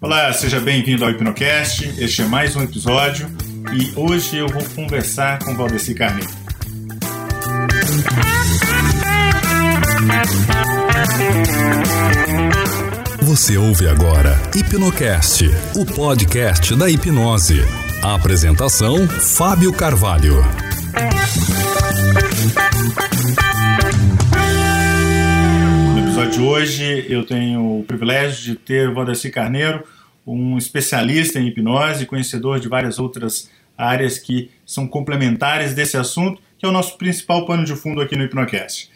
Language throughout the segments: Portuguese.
Olá, seja bem-vindo ao Hipnocast. Este é mais um episódio e hoje eu vou conversar com Valdeci Carneiro. Você ouve agora Hipnocast, o podcast da hipnose. A apresentação: Fábio Carvalho. De hoje, eu tenho o privilégio de ter o Valdeci Carneiro, um especialista em hipnose, conhecedor de várias outras áreas que são complementares desse assunto, que é o nosso principal pano de fundo aqui no Hipnocast.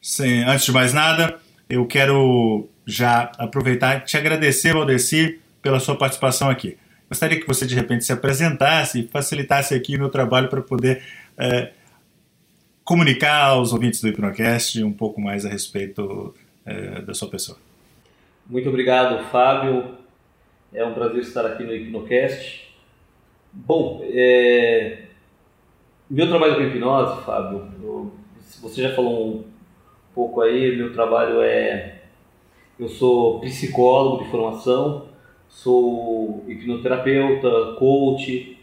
Sem, antes de mais nada, eu quero já aproveitar e te agradecer, Valdeci, pela sua participação aqui. Gostaria que você de repente se apresentasse e facilitasse aqui o meu trabalho para poder é, comunicar aos ouvintes do Hipnocast um pouco mais a respeito é, da sua pessoa. Muito obrigado, Fábio. É um prazer estar aqui no Hipnocast. Bom, é... meu trabalho com hipnose, Fábio, eu... você já falou um pouco aí, meu trabalho é. Eu sou psicólogo de formação, sou hipnoterapeuta, coach,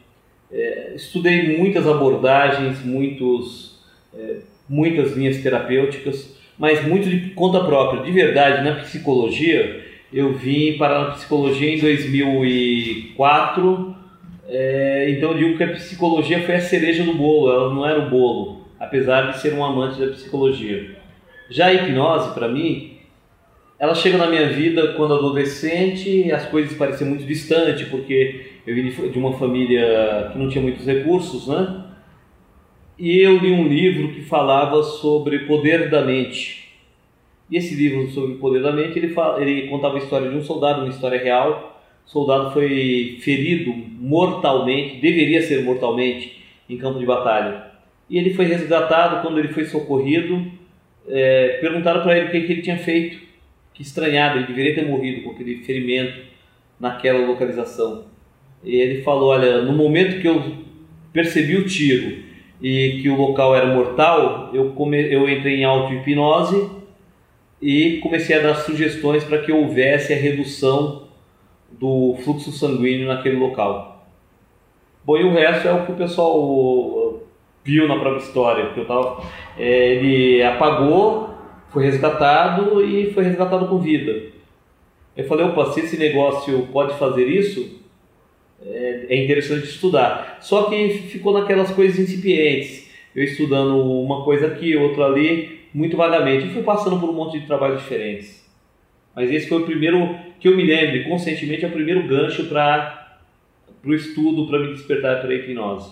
é, estudei muitas abordagens, muitos, é, muitas linhas terapêuticas, mas muito de conta própria. De verdade, na psicologia, eu vim para a psicologia em 2004, é, então eu digo que a psicologia foi a cereja do bolo, ela não era o bolo, apesar de ser um amante da psicologia. Já a hipnose, para mim, ela chega na minha vida quando adolescente, as coisas pareciam muito distantes, porque eu vim de uma família que não tinha muitos recursos, né? E eu li um livro que falava sobre poder da mente. E esse livro sobre poder da mente, ele, fala, ele contava a história de um soldado, uma história real. O soldado foi ferido mortalmente, deveria ser mortalmente, em campo de batalha. E ele foi resgatado quando ele foi socorrido. É, perguntaram para ele o que, que ele tinha feito que estranhado, ele deveria ter morrido com aquele ferimento naquela localização. E ele falou: Olha, no momento que eu percebi o tiro e que o local era mortal, eu, come, eu entrei em auto-hipnose e comecei a dar sugestões para que houvesse a redução do fluxo sanguíneo naquele local. Bom, e o resto é o que o pessoal viu na própria história, porque eu tava, é, ele apagou foi resgatado e foi resgatado com vida. Eu falei, opa, se esse negócio pode fazer isso, é, é interessante estudar. Só que ficou naquelas coisas incipientes. Eu estudando uma coisa aqui, outra ali, muito vagamente. E fui passando por um monte de trabalhos diferentes. Mas esse foi o primeiro, que eu me lembre, conscientemente, é o primeiro gancho para o estudo, para me despertar para a hipnose.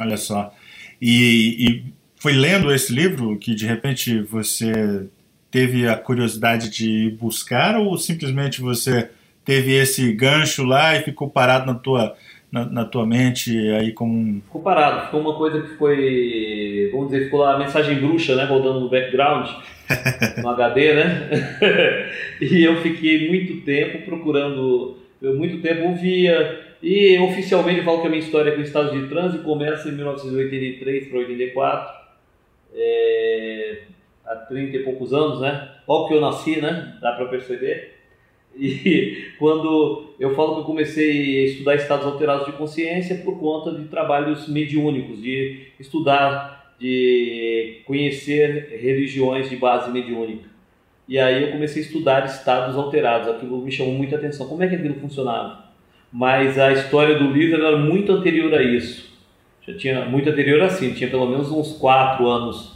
Olha só. E, e foi lendo esse livro que de repente você teve a curiosidade de buscar ou simplesmente você teve esse gancho lá e ficou parado na tua na, na, tua mente aí como um... Ficou parado, ficou uma coisa que foi, vamos dizer, ficou lá a mensagem bruxa, né, rodando no background, no HD, né? e eu fiquei muito tempo procurando, eu muito tempo ouvia, e oficialmente eu falo que a minha história com o estado de trânsito começa em 1983 para 84, é, há 30 e poucos anos, né? Logo que eu nasci, né? Dá para perceber. E quando eu falo que eu comecei a estudar estados alterados de consciência por conta de trabalhos mediúnicos, de estudar, de conhecer religiões de base mediúnica. E aí eu comecei a estudar estados alterados, aquilo me chamou muita atenção. Como é que aquilo funcionava? Mas a história do livro era muito anterior a isso já tinha muito anterior assim, tinha pelo menos uns quatro anos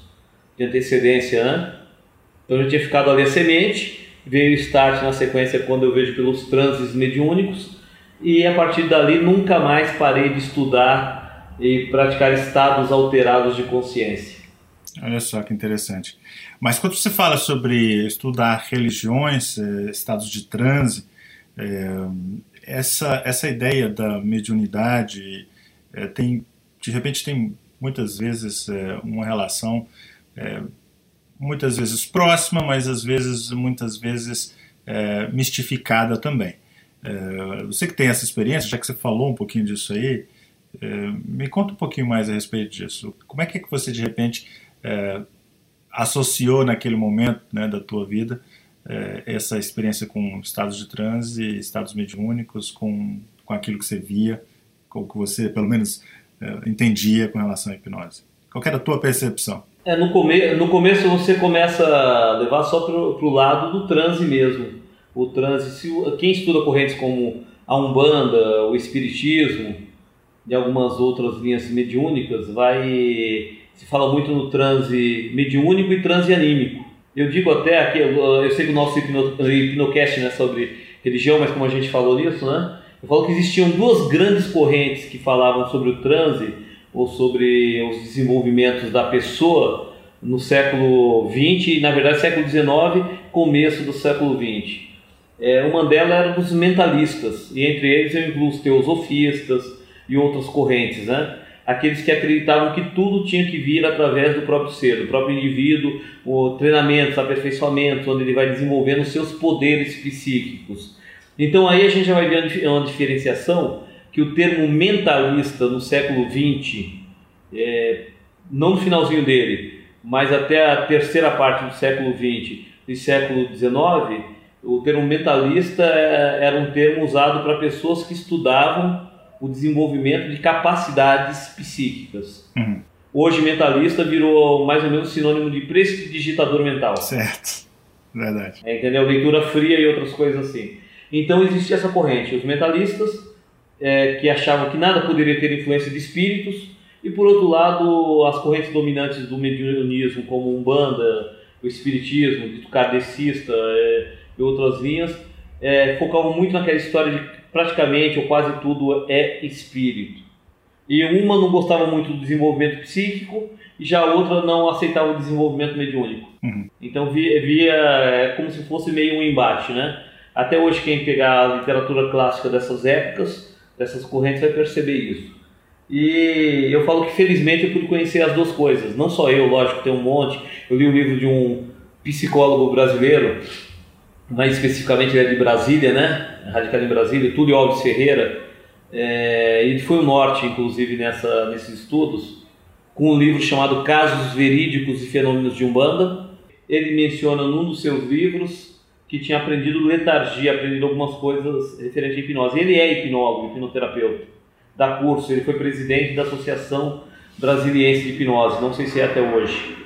de antecedência, né? Então eu tinha ficado ali a semente, veio o start na sequência quando eu vejo pelos trânsitos mediúnicos e a partir dali nunca mais parei de estudar e praticar estados alterados de consciência. Olha só que interessante. Mas quando você fala sobre estudar religiões, eh, estados de transe, eh, essa, essa ideia da mediunidade eh, tem de repente tem muitas vezes uma relação muitas vezes próxima, mas às vezes muitas vezes é, mistificada também. É, você que tem essa experiência, já que você falou um pouquinho disso aí, é, me conta um pouquinho mais a respeito disso. Como é que, é que você de repente é, associou naquele momento né, da tua vida é, essa experiência com estados de transe, estados mediúnicos, com, com aquilo que você via, com o que você, pelo menos, é, entendia com relação à hipnose? Qual era a tua percepção? É, no, come no começo você começa a levar só para o lado do transe mesmo. O transe, se, quem estuda correntes como a Umbanda, o Espiritismo e algumas outras linhas mediúnicas, vai se fala muito no transe mediúnico e transe anímico. Eu digo até aqui, eu sei que o nosso hipno, hipnocast é sobre religião, mas como a gente falou nisso, né? Eu falo que existiam duas grandes correntes que falavam sobre o transe ou sobre os desenvolvimentos da pessoa no século XX e, na verdade, século XIX, começo do século XX. É, delas era dos mentalistas, e entre eles eu incluo os teosofistas e outras correntes, né? aqueles que acreditavam que tudo tinha que vir através do próprio ser, do próprio indivíduo, o treinamentos, aperfeiçoamentos, onde ele vai desenvolvendo seus poderes psíquicos. Então aí a gente já vai ver uma diferenciação que o termo mentalista no século XX, é, não no finalzinho dele, mas até a terceira parte do século XX e século XIX, o termo mentalista é, era um termo usado para pessoas que estudavam o desenvolvimento de capacidades psíquicas. Uhum. Hoje, mentalista virou mais ou menos sinônimo de prestidigitador mental. Certo, verdade. É, entendeu? Leitura fria e outras coisas assim. Então, existia essa corrente. Os mentalistas, é, que achavam que nada poderia ter influência de espíritos, e por outro lado, as correntes dominantes do mediunismo, como Umbanda, o Espiritismo, dito kardecista é, e outras linhas, é, focavam muito naquela história de praticamente ou quase tudo é espírito. E uma não gostava muito do desenvolvimento psíquico e já a outra não aceitava o desenvolvimento mediúnico. Uhum. Então via, via é, como se fosse meio um embate, né? Até hoje quem pegar a literatura clássica dessas épocas, dessas correntes, vai perceber isso. E eu falo que felizmente eu pude conhecer as duas coisas. Não só eu, lógico, tem um monte. Eu li o livro de um psicólogo brasileiro mais especificamente ele é de Brasília, né? Radicado em Brasília, Túlio Alves Ferreira. É, ele foi o norte, inclusive, nessa, nesses estudos, com um livro chamado Casos Verídicos e Fenômenos de Umbanda. Ele menciona num dos seus livros que tinha aprendido letargia, aprendido algumas coisas referentes à hipnose. Ele é hipnólogo, hipnoterapeuta, dá curso, ele foi presidente da Associação Brasiliense de Hipnose, não sei se é até hoje.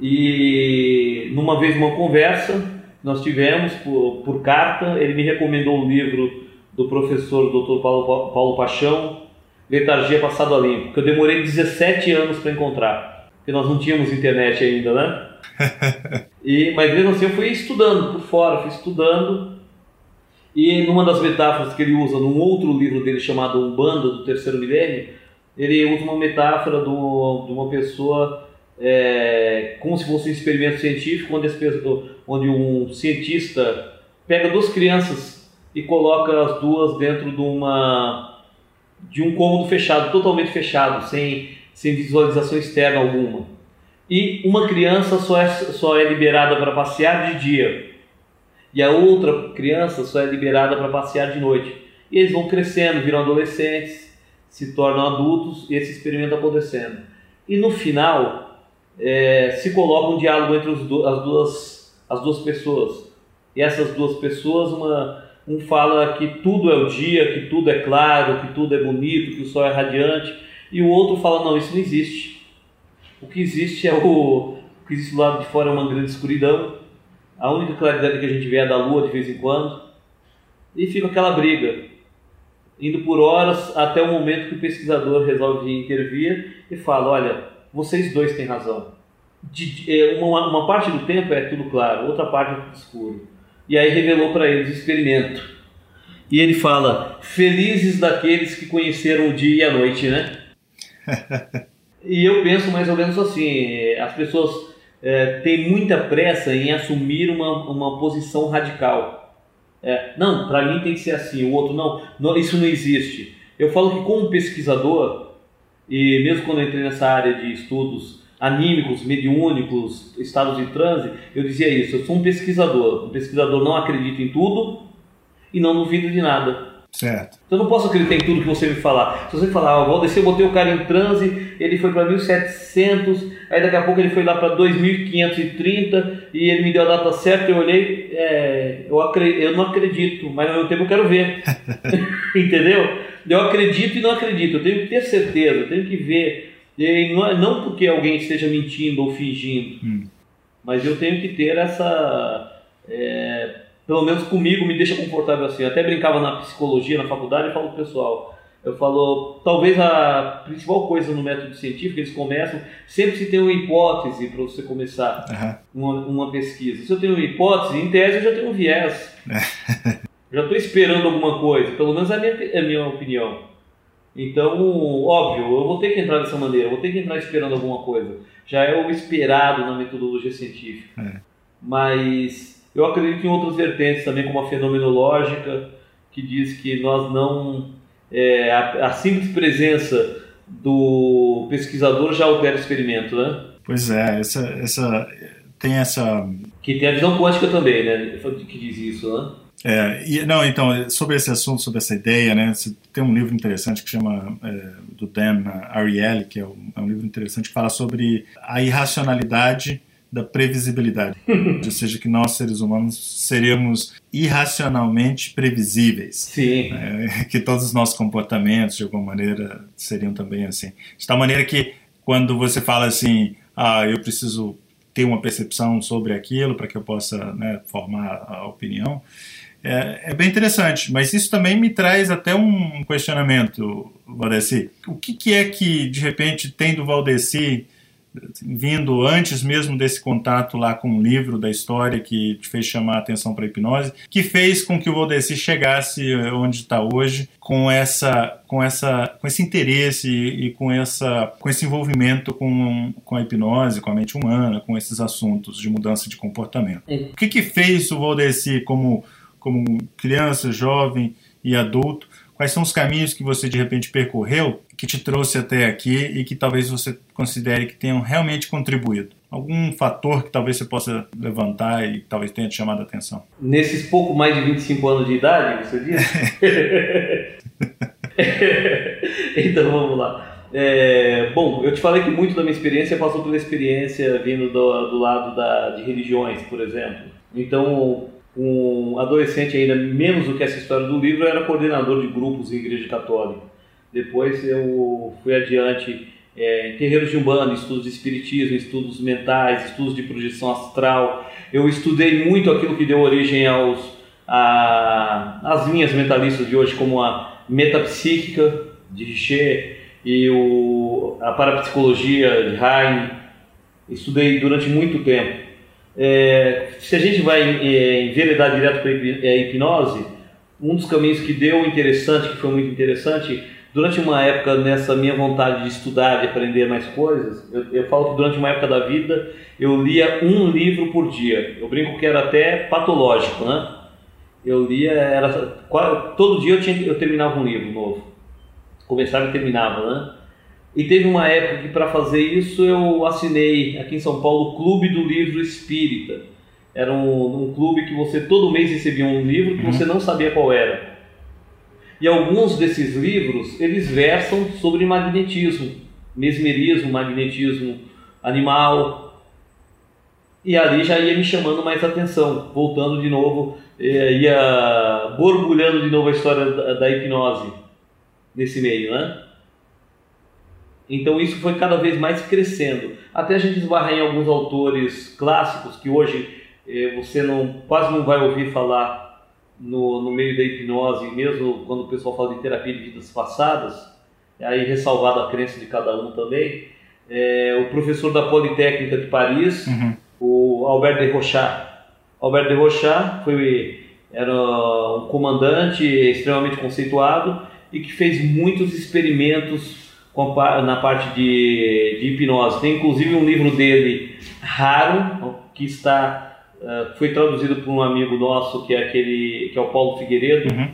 E numa vez uma conversa, nós tivemos por, por carta, ele me recomendou o livro do professor Dr. Paulo, Paulo Paixão, Letargia Passado a Limpo, que eu demorei 17 anos para encontrar, porque nós não tínhamos internet ainda, né? e, mas mesmo assim eu fui estudando por fora, fui estudando, e numa das metáforas que ele usa num outro livro dele chamado Umbanda do Terceiro Milênio, ele usa uma metáfora do, de uma pessoa é, como se fosse um experimento científico, onde, onde um cientista pega duas crianças e coloca as duas dentro de uma de um cômodo fechado, totalmente fechado, sem, sem visualização externa alguma. E uma criança só é, só é liberada para passear de dia, e a outra criança só é liberada para passear de noite. E eles vão crescendo, viram adolescentes, se tornam adultos, e esse experimento acontecendo. E no final, é, se coloca um diálogo entre do, as, duas, as duas pessoas. E essas duas pessoas, uma, um fala que tudo é o dia, que tudo é claro, que tudo é bonito, que o sol é radiante, e o outro fala: não, isso não existe. O que existe é o, o que existe do lado de fora é uma grande escuridão. A única claridade que a gente vê é da lua de vez em quando. E fica aquela briga, indo por horas até o momento que o pesquisador resolve intervir e fala: olha, vocês dois têm razão. De, é, uma, uma, parte do tempo é tudo claro, outra parte é tudo escuro. E aí revelou para eles o experimento. E ele fala: Felizes daqueles que conheceram o dia e a noite, né? e eu penso mais ou menos assim: as pessoas é, têm muita pressa em assumir uma, uma posição radical. É, não, para mim tem que ser assim, o outro não, não, isso não existe. Eu falo que, como pesquisador, e mesmo quando eu entrei nessa área de estudos anímicos, mediúnicos, estados de transe, eu dizia isso. Eu sou um pesquisador. Um pesquisador não acredita em tudo e não duvida de nada. Certo. Então eu não posso acreditar em tudo que você me falar. Se você falar, ah, Valdeci, eu botei o cara em transe, ele foi para 1700, aí daqui a pouco ele foi lá para 2530 e ele me deu a data certa, eu olhei, é, eu, acredito, eu não acredito, mas ao mesmo tempo eu quero ver. Entendeu? Eu acredito e não acredito, eu tenho que ter certeza, eu tenho que ver. E não, é, não porque alguém esteja mentindo ou fingindo, hum. mas eu tenho que ter essa. É, pelo menos comigo, me deixa confortável assim. Eu até brincava na psicologia, na faculdade, e falo pro pessoal. Eu falo, talvez a principal coisa no método científico, eles começam, sempre se tem uma hipótese para você começar uhum. uma, uma, pesquisa. Se eu tenho uma hipótese, em tese eu já tenho um viés. já estou esperando alguma coisa, pelo menos é a minha, é a minha opinião. Então, óbvio, eu vou ter que entrar dessa maneira, eu vou ter que entrar esperando alguma coisa. Já é o esperado na metodologia científica. É. Mas eu acredito em outras vertentes também, como a fenomenológica, que diz que nós não. É, a, a, simples presença do pesquisador já altera o experimento, né? Pois é, essa, essa, tem essa. Que tem a visão quântica também, né? Que diz isso, né? É, e, não, então, sobre esse assunto, sobre essa ideia, né, tem um livro interessante que chama, é, do Dan Ariely, que é um, é um, livro interessante que fala sobre a irracionalidade da previsibilidade, ou seja, que nós seres humanos seríamos irracionalmente previsíveis, Sim. É, que todos os nossos comportamentos de alguma maneira seriam também assim, de tal maneira que quando você fala assim, ah, eu preciso ter uma percepção sobre aquilo para que eu possa né, formar a opinião, é, é, bem interessante, mas isso também me traz até um questionamento, Valdeci. O que, que é que, de repente, tem do Valdeci vindo antes mesmo desse contato lá com o livro da história que te fez chamar a atenção para a hipnose, que fez com que o Valdeci chegasse onde está hoje com essa com essa com esse interesse e, com essa com esse envolvimento com, com a hipnose, com a mente humana, com esses assuntos de mudança de comportamento. O que que fez o Valdeci como como criança, jovem e adulto? Quais são os caminhos que você de repente percorreu que te trouxe até aqui e que talvez você considere que tenham realmente contribuído? Algum fator que talvez você possa levantar e talvez tenha te chamado a atenção? Nesses pouco mais de 25 anos de idade, você disse? então vamos lá. É, bom, eu te falei que muito da minha experiência passou pela experiência vindo do, do lado da, de religiões, por exemplo. Então, um adolescente ainda menos do que essa história do livro, era coordenador de grupos em igreja católica. Depois eu fui adiante é, em terreiros de umbanda, estudos de espiritismo, estudos mentais, estudos de projeção astral. Eu estudei muito aquilo que deu origem aos a, as linhas mentalistas de hoje, como a metapsíquica de Richer e o, a parapsicologia de Heine. Estudei durante muito tempo. É, se a gente vai é, enveredar direto para a é, hipnose, um dos caminhos que deu interessante, que foi muito interessante, durante uma época nessa minha vontade de estudar, de aprender mais coisas, eu, eu, falo que durante uma época da vida eu lia um livro por dia. Eu brinco que era até patológico, né? Eu lia, era todo dia eu, tinha, eu terminava um livro novo. Começava e terminava, né? E teve uma época que para fazer isso eu assinei aqui em São Paulo o Clube do Livro Espírita. Era um, um clube que você todo mês recebia um livro que uhum. você não sabia qual era. E alguns desses livros eles versam sobre magnetismo, mesmerismo, magnetismo animal. E ali já ia me chamando mais atenção, voltando de novo, eh, ia borbulhando de novo a história da, hipnose nesse meio, né? Então isso foi cada vez mais crescendo, até a gente esbarrar em alguns autores clássicos que hoje eh, você não, quase não vai ouvir falar no, no meio da hipnose, mesmo quando o pessoal fala de terapia de vidas passadas, aí ressalvado a crença de cada um também, é, o professor da Politécnica de Paris, uhum. o Albert de Rochat. Albert de Rochat foi, era um comandante extremamente conceituado e que fez muitos experimentos na parte de, de hipnose. Tem inclusive um livro dele raro que está uh, foi traduzido por um amigo nosso que é aquele que é o Paulo Figueiredo uhum.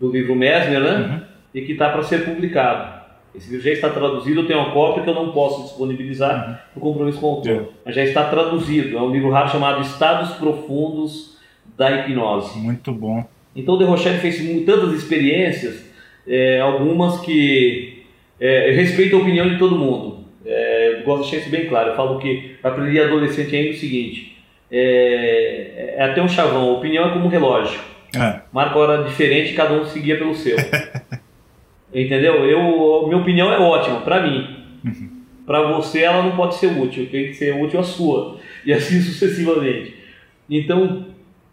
do livro Mesmer, né? Uhum. E que está para ser publicado. Esse livro já está traduzido, eu tenho uma cópia que eu não posso disponibilizar uhum. por compromisso com o autor, é. mas já está traduzido. É um livro raro chamado Estados Profundos da Hipnose. Muito bom. Então o De Rochelle fez tantas experiências, é, algumas que é, respeitam a opinião de todo mundo. É, gosto de deixar isso bem claro. Eu falo que para aprender adolescente ainda é o seguinte: é, é, até um chavão, opinião é como um relógio. É. Marca hora diferente, cada um seguia pelo seu. Entendeu? Eu, minha opinião é ótima para mim. Uhum. Para você ela não pode ser útil, tem que ser útil a sua. E assim sucessivamente. Então,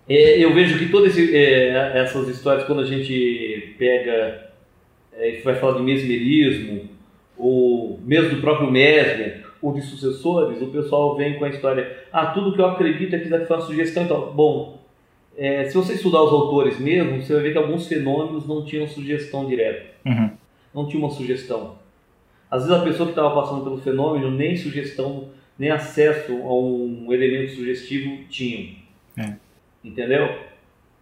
é, eu vejo que todas é, essas histórias, quando a gente pega é, vai falar de mesmerismo, ou mesmo do próprio Mesmer, ou de sucessores, o pessoal vem com a história, ah, tudo que eu acredito é que daqui foi uma sugestão. Então, bom, é, se você estudar os autores mesmo, você vai ver que alguns fenômenos não tinham sugestão direta. Uhum. Não tinha uma sugestão. Às vezes a pessoa que estava passando pelo fenômeno nem sugestão, nem acesso a um elemento sugestivo tinham. É. Entendeu?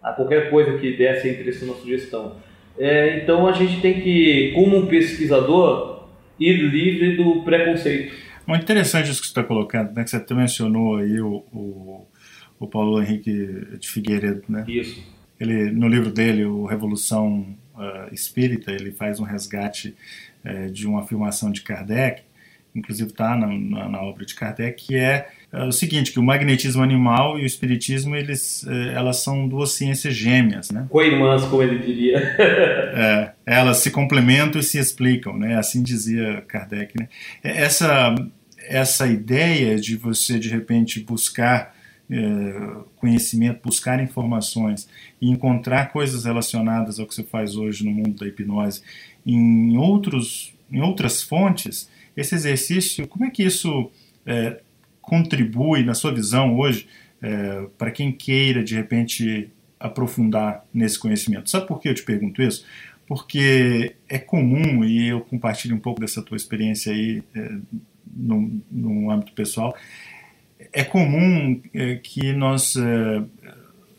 A qualquer coisa que desse a impressão na sugestão. É, então a gente tem que, como um pesquisador, ir livre do preconceito. Muito interessante isso que você está colocando, né? que você mencionou aí o, o, o, Paulo Henrique de Figueiredo, né? Isso. Ele, no livro dele, o Revolução uh, Espírita, ele faz um resgate uh, de uma afirmação de Kardec, inclusive está na, na, na, obra de Kardec, que é é o seguinte, que o magnetismo animal e o espiritismo, eles, é, elas são duas ciências gêmeas, né? Co-irmãs, como ele diria. é, elas se complementam e se explicam, né? Assim dizia Kardec, né? Essa, essa ideia de você, de repente, buscar é, conhecimento, buscar informações e encontrar coisas relacionadas ao que você faz hoje no mundo da hipnose em, outros, em outras fontes, esse exercício, como é que isso... É, contribui, na sua visão hoje, é, para quem queira de repente aprofundar nesse conhecimento? Sabe por que eu te pergunto isso? Porque é comum, e eu compartilho um pouco dessa tua experiência aí no, no âmbito pessoal, é comum é, que nós é,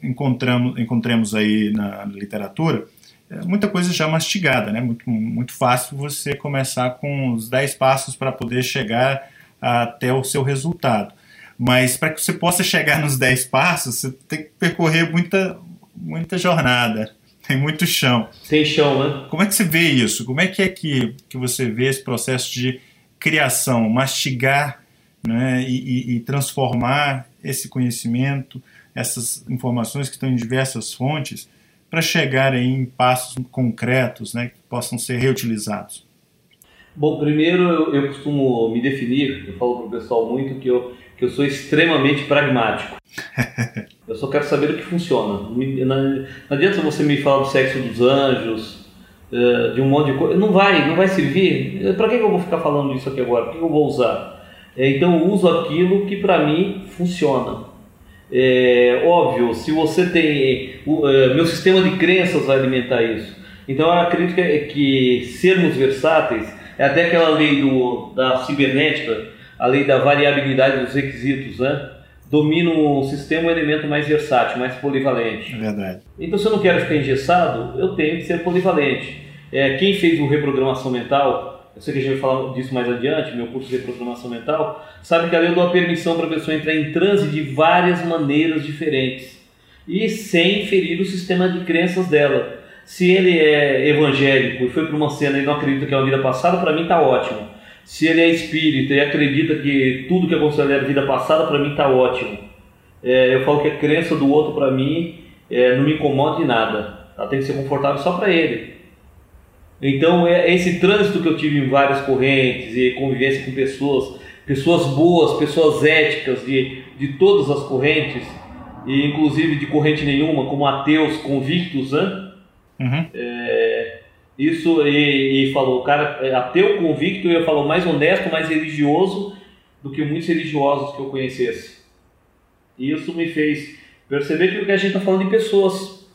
encontramos, encontremos aí na literatura é, muita coisa já mastigada, né? muito, muito fácil você começar com os 10 passos para poder chegar até o seu resultado. Mas para que você possa chegar nos 10 passos, você tem que percorrer muita, muita jornada. Tem muito chão. Tem chão, né? Como é que você vê isso? Como é que é que, que você vê esse processo de criação, mastigar né, e, e, transformar esse conhecimento, essas informações que estão em diversas fontes, para chegar em passos concretos né, que possam ser reutilizados? Bom, primeiro eu, eu costumo me definir, eu falo para o pessoal muito que eu, que eu sou extremamente pragmático. eu só quero saber o que funciona. Não, não adianta você me falar do sexo dos anjos, eh, de um monte de coisa. Não vai, não vai servir. Para que eu vou ficar falando disso aqui agora? Para que eu vou usar? É, então eu uso aquilo que para mim funciona. É, óbvio, se você tem. O, meu sistema de crenças vai alimentar isso. Então eu acredito que, que sermos versáteis é até aquela lei do, da cibernética, a lei da variabilidade dos requisitos, né? Domina um sistema um elemento mais versátil, mais polivalente. É verdade. Então, se eu não quero ficar engessado, eu tenho que ser polivalente. É, quem fez o reprogramação mental, eu sei que a gente vai falar disso mais adiante, meu curso de reprogramação mental, sabe que ali eu dou a permissão para a pessoa entrar em transe de várias maneiras diferentes e sem ferir o sistema de crenças dela. Se ele é evangélico e foi para uma cena e não acredita que é uma vida passada, para mim está ótimo. Se ele é espírita e acredita que tudo que é é vida passada, para mim está ótimo. É, eu falo que a crença do outro, para mim, é, não me incomoda de nada. Ela tem que ser confortável só para ele. Então, é esse trânsito que eu tive em várias correntes e convivência com pessoas, pessoas boas, pessoas éticas de, de todas as correntes, e inclusive de corrente nenhuma, como ateus convictos, né? Uhum. É, isso, e, e, falou, o cara é ateu convicto, e falou mais honesto, mais religioso do que muitos religiosos que eu conhecesse. Isso me fez perceber que o que a gente está falando de pessoas.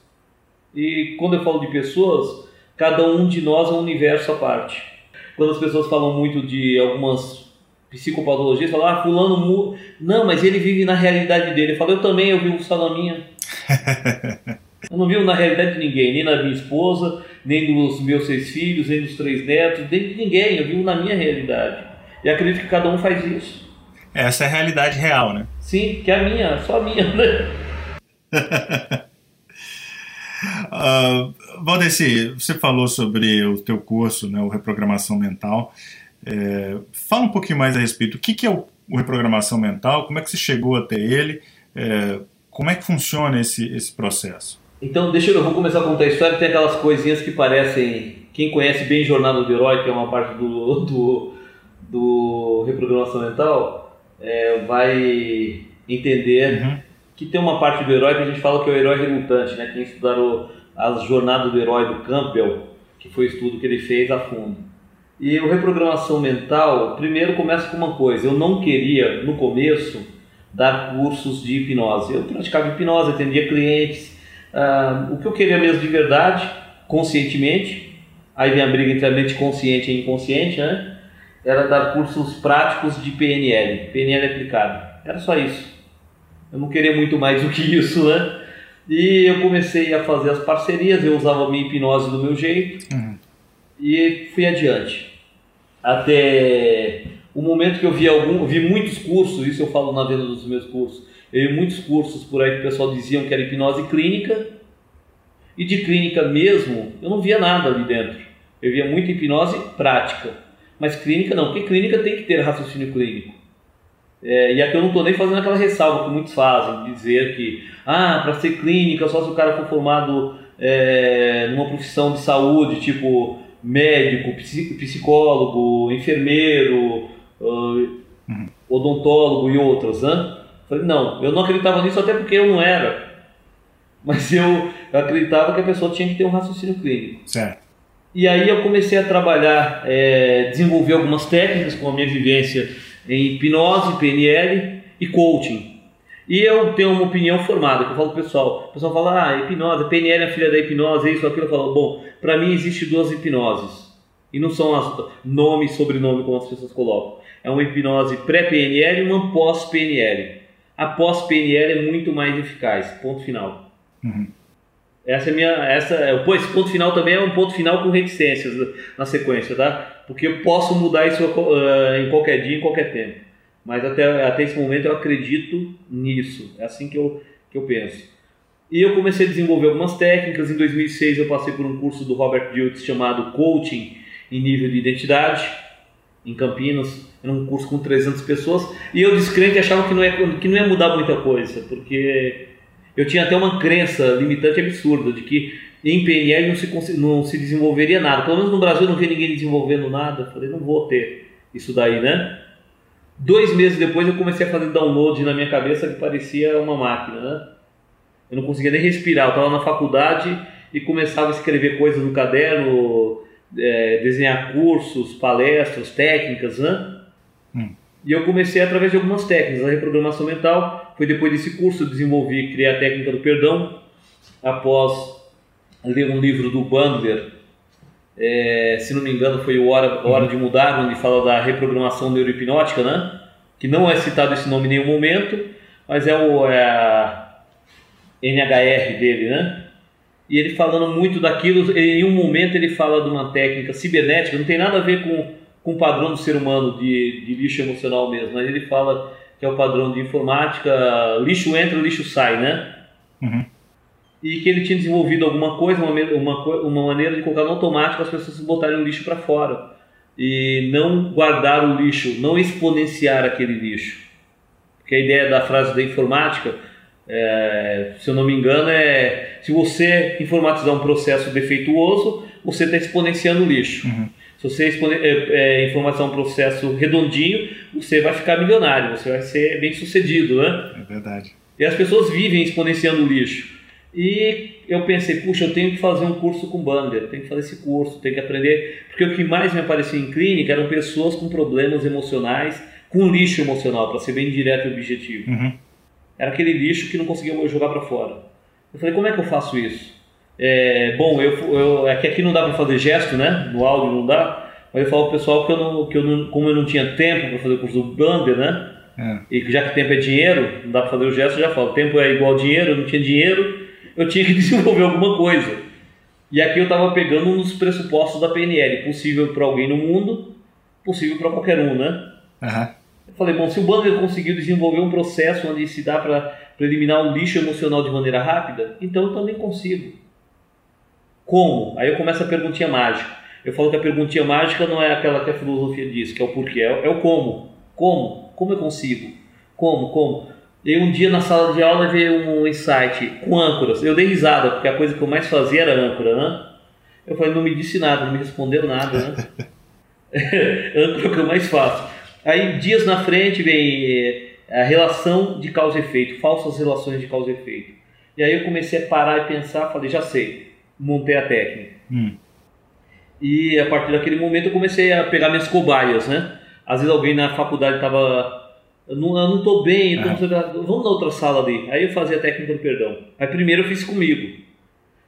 E quando eu falo de pessoas, cada um de nós é um universo à parte. Quando as pessoas falam muito de algumas psicopatologias, falam, ah, fulano... Mu... Não, mas ele vive na realidade dele. Eu falo, eu também, eu vivo só na minha. Eu não vivo na realidade de ninguém, nem na minha esposa, nem dos meus seis filhos, nem dos três netos, nem de ninguém. Eu vivo na minha realidade. E acredito que cada um faz isso. Essa é a realidade real, né? Sim, que é a minha, só a minha, né? Uh, Valdeci, você falou sobre o teu curso, né, o Reprogramação Mental. É, fala um pouquinho mais a respeito. O que, que é o, o Reprogramação Mental? Como é que você chegou até ele? É, como é que funciona esse, esse processo? Então, deixa eu, eu vou começar a contar a história. Tem aquelas coisinhas que parecem. Quem conhece bem Jornada do Herói, que é uma parte do, do, do Reprogramação Mental, é, vai entender uhum. que tem uma parte do herói que a gente fala que é o herói resultante, né? Quem estudaram as jornadas do herói do Campbell, que foi o estudo que ele fez a fundo. E o reprogramação mental, primeiro começa com uma coisa, eu não queria no começo dar cursos de hipnose. Eu praticava hipnose, atendia clientes. Uh, o que eu queria mesmo de verdade, conscientemente, aí vem a briga entre a mente consciente e inconsciente, né? Era dar cursos práticos de PNL, PNL aplicado. Era só isso. Eu não queria muito mais do que isso, né? E eu comecei a fazer as parcerias, eu usava a minha hipnose do meu jeito uhum. e fui adiante. Até o momento que eu vi algum, vi muitos cursos, isso eu falo na venda dos meus cursos, eu vi muitos cursos por aí que o pessoal diziam que era hipnose clínica, e de clínica mesmo, eu não via nada ali dentro. Eu via muita hipnose prática, mas clínica não, porque clínica tem que ter raciocínio clínico. É, e aqui eu não estou nem fazendo aquela ressalva que muitos fazem, dizer que ah, para ser clínica só se o cara for formado é, numa profissão de saúde, tipo médico, psicólogo, enfermeiro, uh, odontólogo e outras. Né? Falei, não, eu não acreditava nisso até porque eu não era. Mas eu acreditava que a pessoa tinha que ter um raciocínio clínico. Certo. E aí eu comecei a trabalhar, é, desenvolver algumas técnicas com a minha vivência em hipnose, PNL e coaching. E eu tenho uma opinião formada, que eu falo pro pessoal. O pessoal fala, ah, hipnose, PNL é filha da hipnose, isso, aquilo. Eu falo, bom, para mim existe duas hipnoses. E não são as, nome e sobrenome como as pessoas colocam. É uma hipnose pré-PNL e uma pós-PNL. A pós-PNL é muito mais eficaz. Ponto final. Uhum. Essa é minha. Essa, é, pô, esse ponto final também é um ponto final com reticências na sequência, tá? Porque eu posso mudar isso uh, em qualquer dia, em qualquer tempo. Mas até, até esse momento eu acredito nisso. É assim que eu, que eu penso. E eu comecei a desenvolver algumas técnicas. Em 2006 eu passei por um curso do Robert Diltz chamado Coaching em Nível de Identidade, em Campinas. Era um curso com 300 pessoas. E eu descrente achava que não, ia, que não ia mudar muita coisa, porque eu tinha até uma crença limitante absurda de que em PNL não se, não se desenvolveria nada. Pelo menos no Brasil eu não vi ninguém desenvolvendo nada. Eu falei, não vou ter isso daí, né? Dois meses depois eu comecei a fazer download na minha cabeça que parecia uma máquina, né? Eu não conseguia nem respirar. Eu estava na faculdade e começava a escrever coisas no caderno, é, desenhar cursos, palestras, técnicas, né? E eu comecei através de algumas técnicas. A reprogramação mental foi depois desse curso eu desenvolvi, criei a técnica do perdão. Após ler um livro do Bandler, é, se não me engano foi o Hora, Hora de Mudar, onde fala da reprogramação neurohipnótica, né? Que não é citado esse nome em nenhum momento, mas é o é a NHR dele, né? E ele falando muito daquilo, em um momento ele fala de uma técnica cibernética, não tem nada a ver com, com o padrão do ser humano de, de lixo emocional mesmo, mas ele fala que é o padrão de informática, lixo entra, lixo sai, né? Uhum. E que ele tinha desenvolvido alguma coisa, uma, uma, uma maneira de colocar no automático as pessoas botarem o lixo para fora. E não guardar o lixo, não exponenciar aquele lixo. Porque a ideia da frase da informática, é, se eu não me engano, é se você informatizar um processo defeituoso, você está exponenciando o lixo. Uhum. Se você é, é, informatizar um processo redondinho, você vai ficar milionário, você vai ser bem sucedido, né? É verdade. E as pessoas vivem exponenciando o lixo. E eu pensei, puxa, eu tenho que fazer um curso com Bander, tenho que fazer esse curso, tenho que aprender. Porque o que mais me aparecia em clínica eram pessoas com problemas emocionais, com lixo emocional, para ser bem direto e objetivo. Uhum. Era aquele lixo que não conseguia jogar para fora. Eu falei, como é que eu faço isso? É, bom, eu, eu, é que aqui não dá para fazer gesto, né? No áudio não dá. Mas eu falo pro pessoal que, eu não, que eu não, como eu não tinha tempo para fazer o curso do Blender, né? É. E já que tempo é dinheiro, não dá para fazer o gesto, eu já falo. Tempo é igual dinheiro, eu não tinha dinheiro, eu tinha que desenvolver alguma coisa. E aqui eu estava pegando um dos pressupostos da PNL, possível para alguém no mundo, possível para qualquer um, né? Uhum. Eu falei, bom, se o Blender conseguiu desenvolver um processo onde se dá para eliminar o lixo emocional de maneira rápida, então eu também consigo. Como? Aí eu começo a perguntinha mágica. Eu falo que a perguntinha mágica não é aquela que a filosofia diz, que é o porquê, é, é o como. Como? Como eu consigo? Como? Como? E um dia na sala de aula veio um insight com âncoras. Eu dei risada, porque a coisa que eu mais fazia era âncora, né? Eu falei, não me disse nada, não me respondeu nada, né? âncora é o que eu mais faço. Aí, dias na frente, vem eh, a relação de causa e efeito, falsas relações de causa e efeito. E aí eu comecei a parar e pensar, falei, já sei, montei a técnica. Hum. E a partir daquele momento eu comecei a pegar minhas cobaias, né? Às vezes alguém na faculdade estava eu não, eu não tô bem, tô ah. vamos na outra sala ali. Aí eu fazia a técnica do perdão. Aí primeiro eu fiz comigo.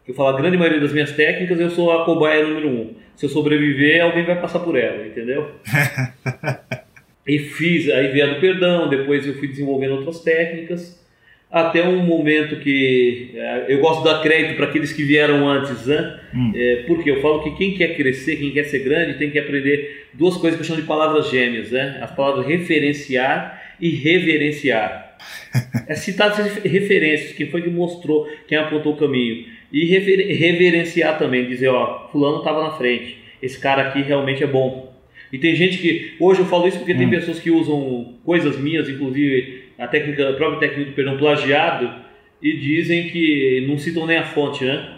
Eu falo, a grande maioria das minhas técnicas eu sou a cobaia número um. Se eu sobreviver, alguém vai passar por ela, entendeu? e fiz, aí veio a do perdão, depois eu fui desenvolvendo outras técnicas até um momento que é, eu gosto de dar crédito para aqueles que vieram antes, né? Hum. É, porque eu falo que quem quer crescer, quem quer ser grande, tem que aprender duas coisas que eu chamo de palavras gêmeas, né? As palavras referenciar e reverenciar. é citar essas referências, quem foi que mostrou, quem apontou o caminho. E rever, reverenciar também, dizer, ó, fulano estava na frente, esse cara aqui realmente é bom. E tem gente que, hoje eu falo isso porque hum. tem pessoas que usam coisas minhas, inclusive a técnica, a própria técnica do perdão plagiado e dizem que não citam nem a fonte, né?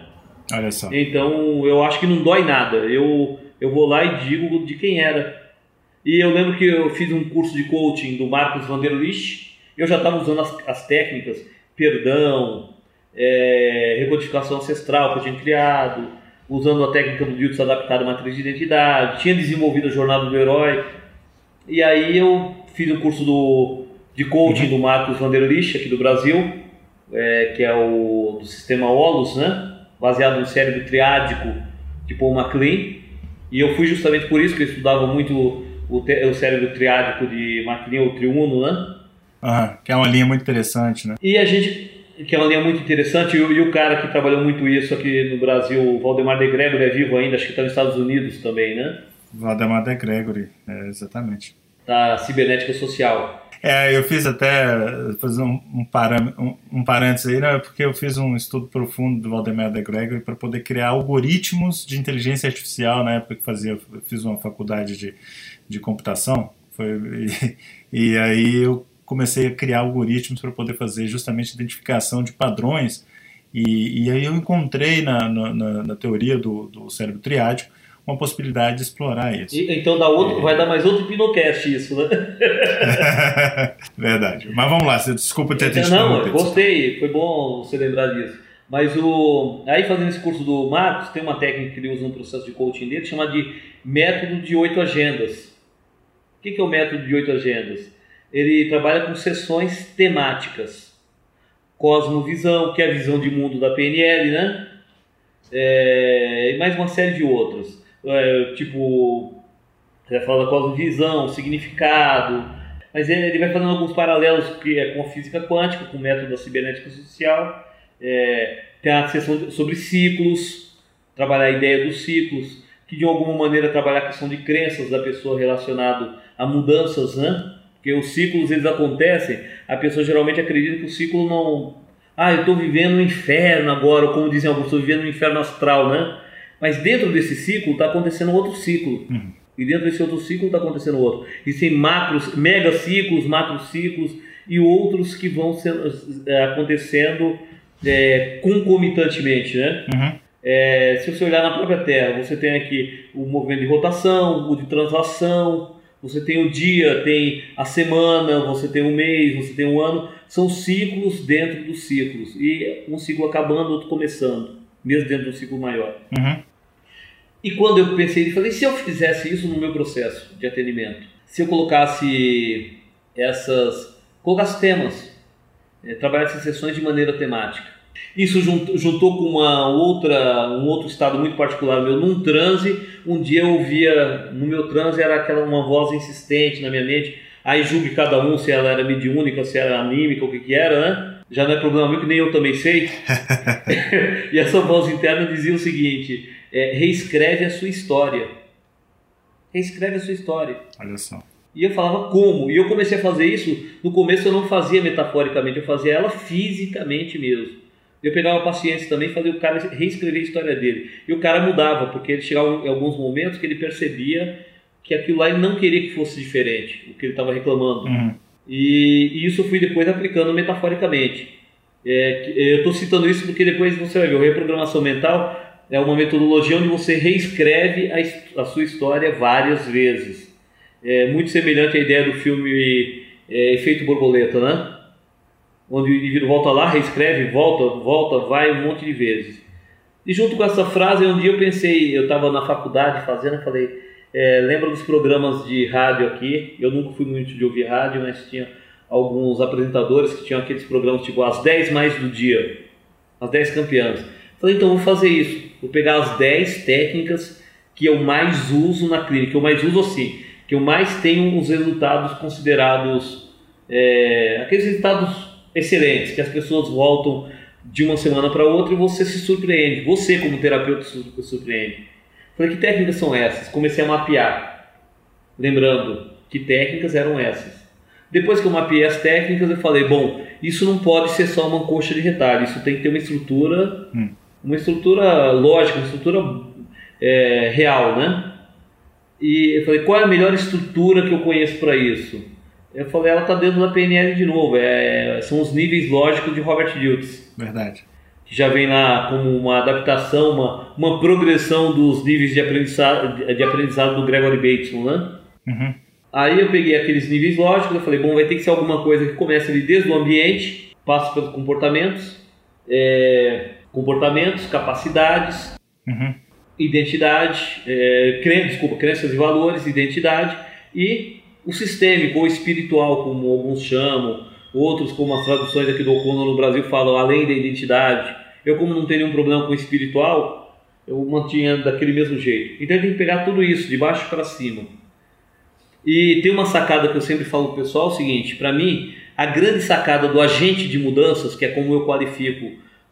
Olha só. Então eu acho que não dói nada. Eu, eu vou lá e digo de quem era. E eu lembro que eu fiz um curso de coaching do Marcos Vanderlich. Eu já estava usando as, as, técnicas perdão, é, recodificação ancestral que eu tinha criado, usando a técnica do Diltz adaptado à matriz de identidade, tinha desenvolvido a jornada do herói. E aí eu fiz um curso do de coaching uhum. do Marcos Vanderlich, aqui do Brasil, é, que é o do sistema OLUS, né? baseado no cérebro triádico de Paul MacLean. E eu fui justamente por isso que eu estudava muito o, o cérebro triádico de MacLean, o triuno, né? Uhum, que é uma linha muito interessante, né? E a gente, que é uma linha muito interessante, e, e o cara que trabalhou muito isso aqui no Brasil, o Valdemar de Gregory, é vivo ainda, acho que está nos Estados Unidos também, né? Valdemar de Gregory, é, exatamente. Da cibernética social. É, eu fiz até fazer um, um, param, um, um parênteses aí, né, porque eu fiz um estudo profundo do Valdemar de Gregory para poder criar algoritmos de inteligência artificial na época que fazia, fiz uma faculdade de, de computação. Foi, e, e aí eu comecei a criar algoritmos para poder fazer justamente identificação de padrões. E, e aí eu encontrei na, na, na teoria do, do cérebro triádico uma possibilidade de explorar isso. E, então dá outro, é. vai dar mais outro Pinocast isso, né? Verdade. Mas vamos lá, desculpa ter te Não, não gostei, foi bom você lembrar disso. Mas o aí fazendo esse curso do Marcos, tem uma técnica que ele usa no processo de coaching dele, chamada de método de oito agendas. O que é o método de oito agendas? Ele trabalha com sessões temáticas. Cosmovisão, que é a visão de mundo da PNL, né? É, e mais uma série de outras é, tipo, já fala da cosmovisão, significado, mas ele, ele, vai fazendo alguns paralelos é com a física quântica, com o método da cibernética social, é, tem a sessão sobre ciclos, trabalhar a ideia dos ciclos, que de alguma maneira trabalhar a questão de crenças da pessoa relacionado a mudanças, né? Porque os ciclos eles acontecem, a pessoa geralmente acredita que o ciclo não, ah, eu estou vivendo um inferno agora, ou como dizem alguns, estou vivendo um inferno astral, né? Mas dentro desse ciclo está acontecendo outro ciclo. Uhum. E dentro desse outro ciclo está acontecendo outro. Existem macros, mega ciclos, macro ciclos e outros que vão sendo, é, acontecendo é, concomitantemente, né? Uhum. É, se você olhar na própria Terra, você tem aqui o movimento de rotação, o de translação, você tem o dia, tem a semana, você tem o mês, você tem o ano. São ciclos dentro dos ciclos. E um ciclo acabando, outro começando, mesmo dentro do ciclo maior. Uhum. E quando eu pensei, eu falei, se eu fizesse isso no meu processo de atendimento, se eu colocasse essas, colocasse temas, é, trabalhasse sessões de maneira temática. Isso juntou, juntou com uma outra, um outro estado muito particular meu, num transe, um dia eu ouvia, no meu transe era aquela uma voz insistente na minha mente, aí julgue cada um se ela era mediúnica, se era anímica, o que que era, né? Já não é problema meu, que nem eu também sei. e essa voz interna dizia o seguinte, é, reescreve a sua história. Reescreve a sua história. Olha só. E eu falava como? E eu comecei a fazer isso. No começo eu não fazia metaforicamente, eu fazia ela fisicamente mesmo. Eu pegava paciência também e fazia o cara reescrever a história dele. E o cara mudava, porque ele chegava em alguns momentos que ele percebia que aquilo lá ele não queria que fosse diferente, o que ele estava reclamando. Uhum. E, e, isso eu fui depois aplicando metaforicamente. É, eu estou citando isso porque depois você vai ver, o reprogramação mental é uma metodologia onde você reescreve a, a sua história várias vezes. É muito semelhante à ideia do filme é, Efeito Borboleta, né? Onde o indivíduo volta lá, reescreve, volta, volta, vai um monte de vezes. E junto com essa frase, um dia eu pensei, eu estava na faculdade fazendo, eu falei, é, lembra dos programas de rádio aqui? Eu nunca fui muito de ouvir rádio, mas tinha alguns apresentadores que tinham aqueles programas tipo as 10 mais do dia, as 10 campeãs. Falei, então vou fazer isso. Vou pegar as 10 técnicas que eu mais uso na clínica, que eu mais uso assim, que eu mais tenho os resultados considerados, é, aqueles resultados excelentes, que as pessoas voltam de uma semana para outra e você se surpreende, você como terapeuta se surpreende. Falei, que técnicas são essas? Comecei a mapear, lembrando que técnicas eram essas. Depois que eu mapeei as técnicas, eu falei, bom, isso não pode ser só uma coxa de retalho, isso tem que ter uma estrutura hum uma estrutura lógica, uma estrutura é, real, né? E eu falei, qual é a melhor estrutura que eu conheço para isso? Eu falei, ela está dentro da PNL de novo, é, são os níveis lógicos de Robert Diltz. Verdade. Que já vem lá como uma adaptação, uma, uma progressão dos níveis de aprendizado, de aprendizado do Gregory Bateson, né? Uhum. Aí eu peguei aqueles níveis lógicos, eu falei, bom, vai ter que ser alguma coisa que comece ali desde o ambiente, passa pelos comportamentos, é, comportamentos, capacidades, uhum. identidade, é, cren desculpa, crenças e valores, identidade e o sistêmico ou espiritual, como alguns chamam, outros, como as traduções aqui do Ocono no Brasil falam, além da identidade. Eu, como não tenho nenhum problema com o espiritual, eu mantinha daquele mesmo jeito. Então tem que pegar tudo isso, de baixo para cima. E tem uma sacada que eu sempre falo pro pessoal, é o seguinte, para mim, a grande sacada do agente de mudanças, que é como eu qualifico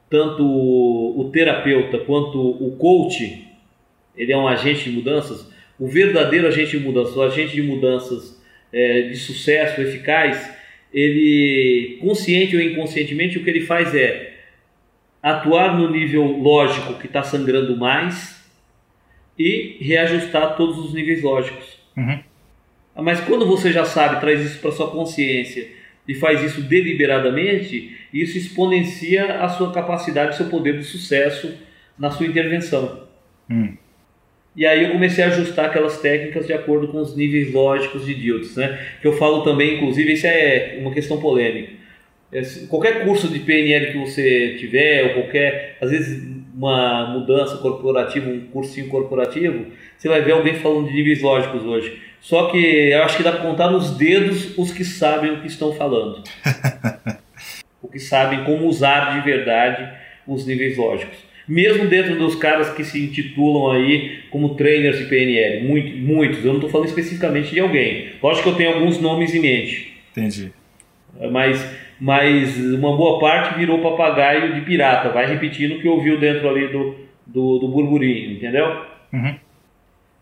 tanto o terapeuta quanto o coach, ele é um agente de mudanças, o verdadeiro agente de mudanças, o agente de mudanças é, de sucesso, eficaz, ele, consciente ou inconscientemente, o que ele faz é atuar no nível lógico que está sangrando mais e reajustar todos os níveis lógicos. Uhum. Mas quando você já sabe, traz isso para sua consciência e faz isso deliberadamente, isso exponencia a sua capacidade, seu poder de sucesso na sua intervenção. Hum. E aí eu comecei a ajustar aquelas técnicas de acordo com os níveis lógicos de Diltz, né? Que eu falo também, inclusive, isso é uma questão polêmica. Qualquer curso de PNL que você tiver, ou qualquer, às vezes, uma mudança corporativa, um cursinho corporativo, você vai ver alguém falando de níveis lógicos hoje. Só que eu acho que dá para contar nos dedos os que sabem o que estão falando. o que sabem como usar de verdade os níveis lógicos. Mesmo dentro dos caras que se intitulam aí como trainers de PNL, muito, muitos, eu não estou falando especificamente de alguém. Lógico que eu tenho alguns nomes em mente. Entendi. Mas, mas uma boa parte virou papagaio de pirata, vai repetindo o que ouviu dentro ali do, do, do burburinho, entendeu? Uhum.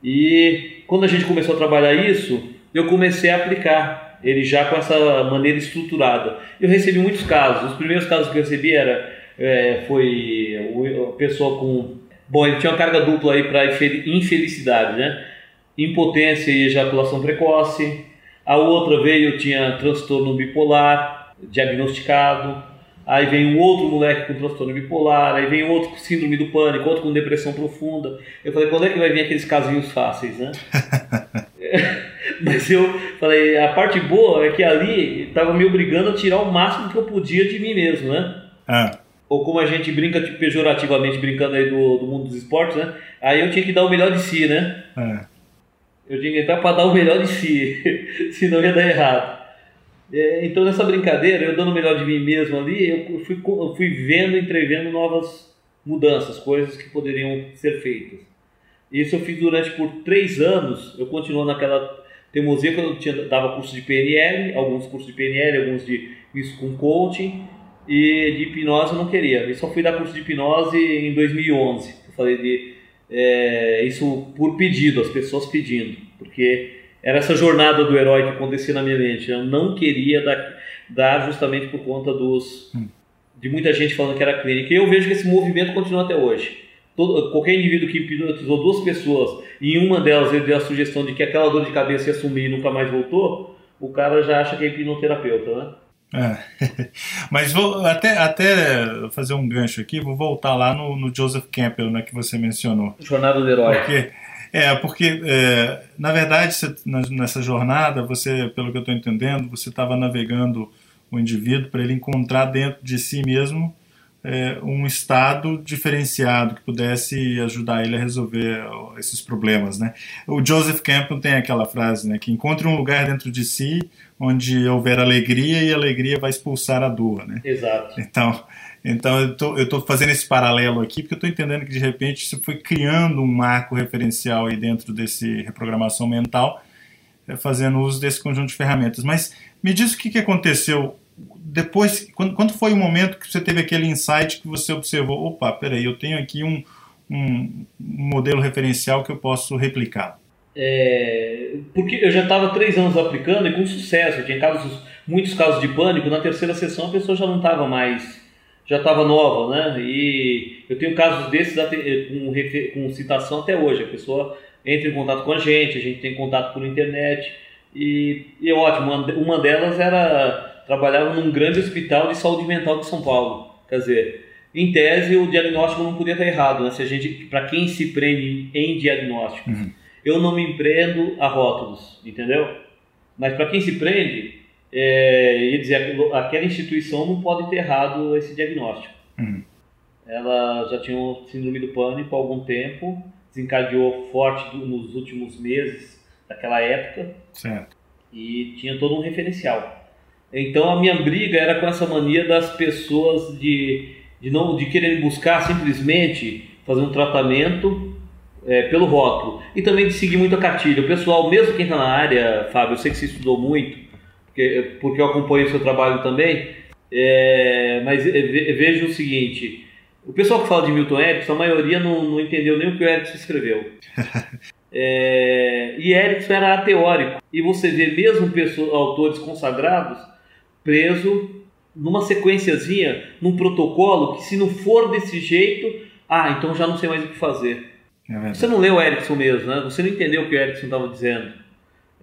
E quando a gente começou a trabalhar isso, eu comecei a aplicar ele já com essa maneira estruturada. Eu recebi muitos casos. Os primeiros casos que eu recebi era é, foi a pessoa com bom, ele tinha uma carga dupla aí para infelicidade, né? Impotência e ejaculação precoce. A outra veio tinha transtorno bipolar diagnosticado aí vem um outro moleque com transtorno bipolar, aí vem outro com síndrome do pânico, outro com depressão profunda. Eu falei, quando é que vai vir aqueles casinhos fáceis, né? Mas eu falei, a parte boa é que ali estava me obrigando a tirar o máximo que eu podia de mim mesmo, né? Ah. Ou como a gente brinca tipo, pejorativamente, brincando aí do, do mundo dos esportes, né? Aí eu tinha que dar o melhor de si, né? Ah. Eu tinha que entrar para dar o melhor de si, senão ia dar errado. É, então, nessa brincadeira, eu dando o melhor de mim mesmo ali, eu fui, eu fui vendo, entrevendo novas mudanças, coisas que poderiam ser feitas. Isso eu fiz durante por três anos, eu continuo naquela teimosia que eu tinha, dava curso de PNL, alguns cursos de PNL, alguns de isso com coaching, e de hipnose eu não queria. Eu só fui dar curso de hipnose em 2011. Eu falei de é, isso por pedido, as pessoas pedindo, porque era essa jornada do herói que acontecia na minha mente. Eu não queria dar, dar justamente por conta dos, hum. de muita gente falando que era clínica. E eu vejo que esse movimento continua até hoje. Todo, qualquer indivíduo que hipnotizou duas pessoas e uma delas ele deu a sugestão de que aquela dor de cabeça ia sumir e nunca mais voltou, o cara já acha que é hipnoterapeuta, né? É. Mas vou até, até fazer um gancho aqui, vou voltar lá no, no Joseph Campbell, né, que você mencionou. Jornada do Herói. Porque, é, porque é, na verdade, você, nessa jornada, você, pelo que eu estou entendendo, você estava navegando o indivíduo para ele encontrar dentro de si mesmo é, um estado diferenciado que pudesse ajudar ele a resolver esses problemas, né? O Joseph Campbell tem aquela frase, né, que encontre um lugar dentro de si onde houver alegria e a alegria vai expulsar a dor, né? Exato. Então, então eu tô, tô fazendo esse paralelo aqui porque eu estou entendendo que de repente você foi criando um marco referencial aí dentro desse reprogramação mental, é, fazendo uso desse conjunto de ferramentas. Mas me diz o que, que aconteceu depois, quando, quando foi o momento que você teve aquele insight que você observou, opa, peraí, eu tenho aqui um, um, modelo referencial que eu posso replicar? É, porque eu já estava três anos aplicando e com sucesso. Eu tinha casos, muitos casos de pânico. Na terceira sessão a pessoa já não estava mais, já estava nova, né? E eu tenho casos desses com, com citação até hoje. A pessoa entra em contato com a gente, a gente tem contato por internet e, e é ótimo. Uma delas era trabalhava num grande hospital de saúde mental de São Paulo. Quer dizer, em tese o diagnóstico não podia estar errado, né? Se a gente, para quem se prende em diagnóstico, uhum. eu não me prendo a rótulos, entendeu? Mas para quem se prende, é, ia dizer aquela instituição não pode ter errado esse diagnóstico. Uhum. Ela já tinha um síndrome do pânico há algum tempo, desencadeou forte nos últimos meses daquela época. Certo. E tinha todo um referencial. Então a minha briga era com essa mania das pessoas de, de não de querer buscar simplesmente fazer um tratamento é, pelo rótulo e também de seguir muito a cartilha. O pessoal, mesmo quem está na área, Fábio, eu sei que você estudou muito, porque, porque eu acompanho o seu trabalho também, é, mas vejo o seguinte: o pessoal que fala de Milton Erickson, a maioria não, não entendeu nem o que o Erickson escreveu. É, e Erickson era teórico. E você vê mesmo pessoas, autores consagrados preso numa sequenciazinha, num protocolo que se não for desse jeito, ah, então já não sei mais o que fazer. É você não leu o Erickson mesmo, né? Você não entendeu o que o Erickson estava dizendo.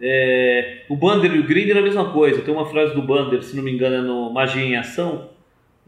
É, o Bander e o Grinder é a mesma coisa. Tem uma frase do Bander, se não me engano, é no Magia em Ação.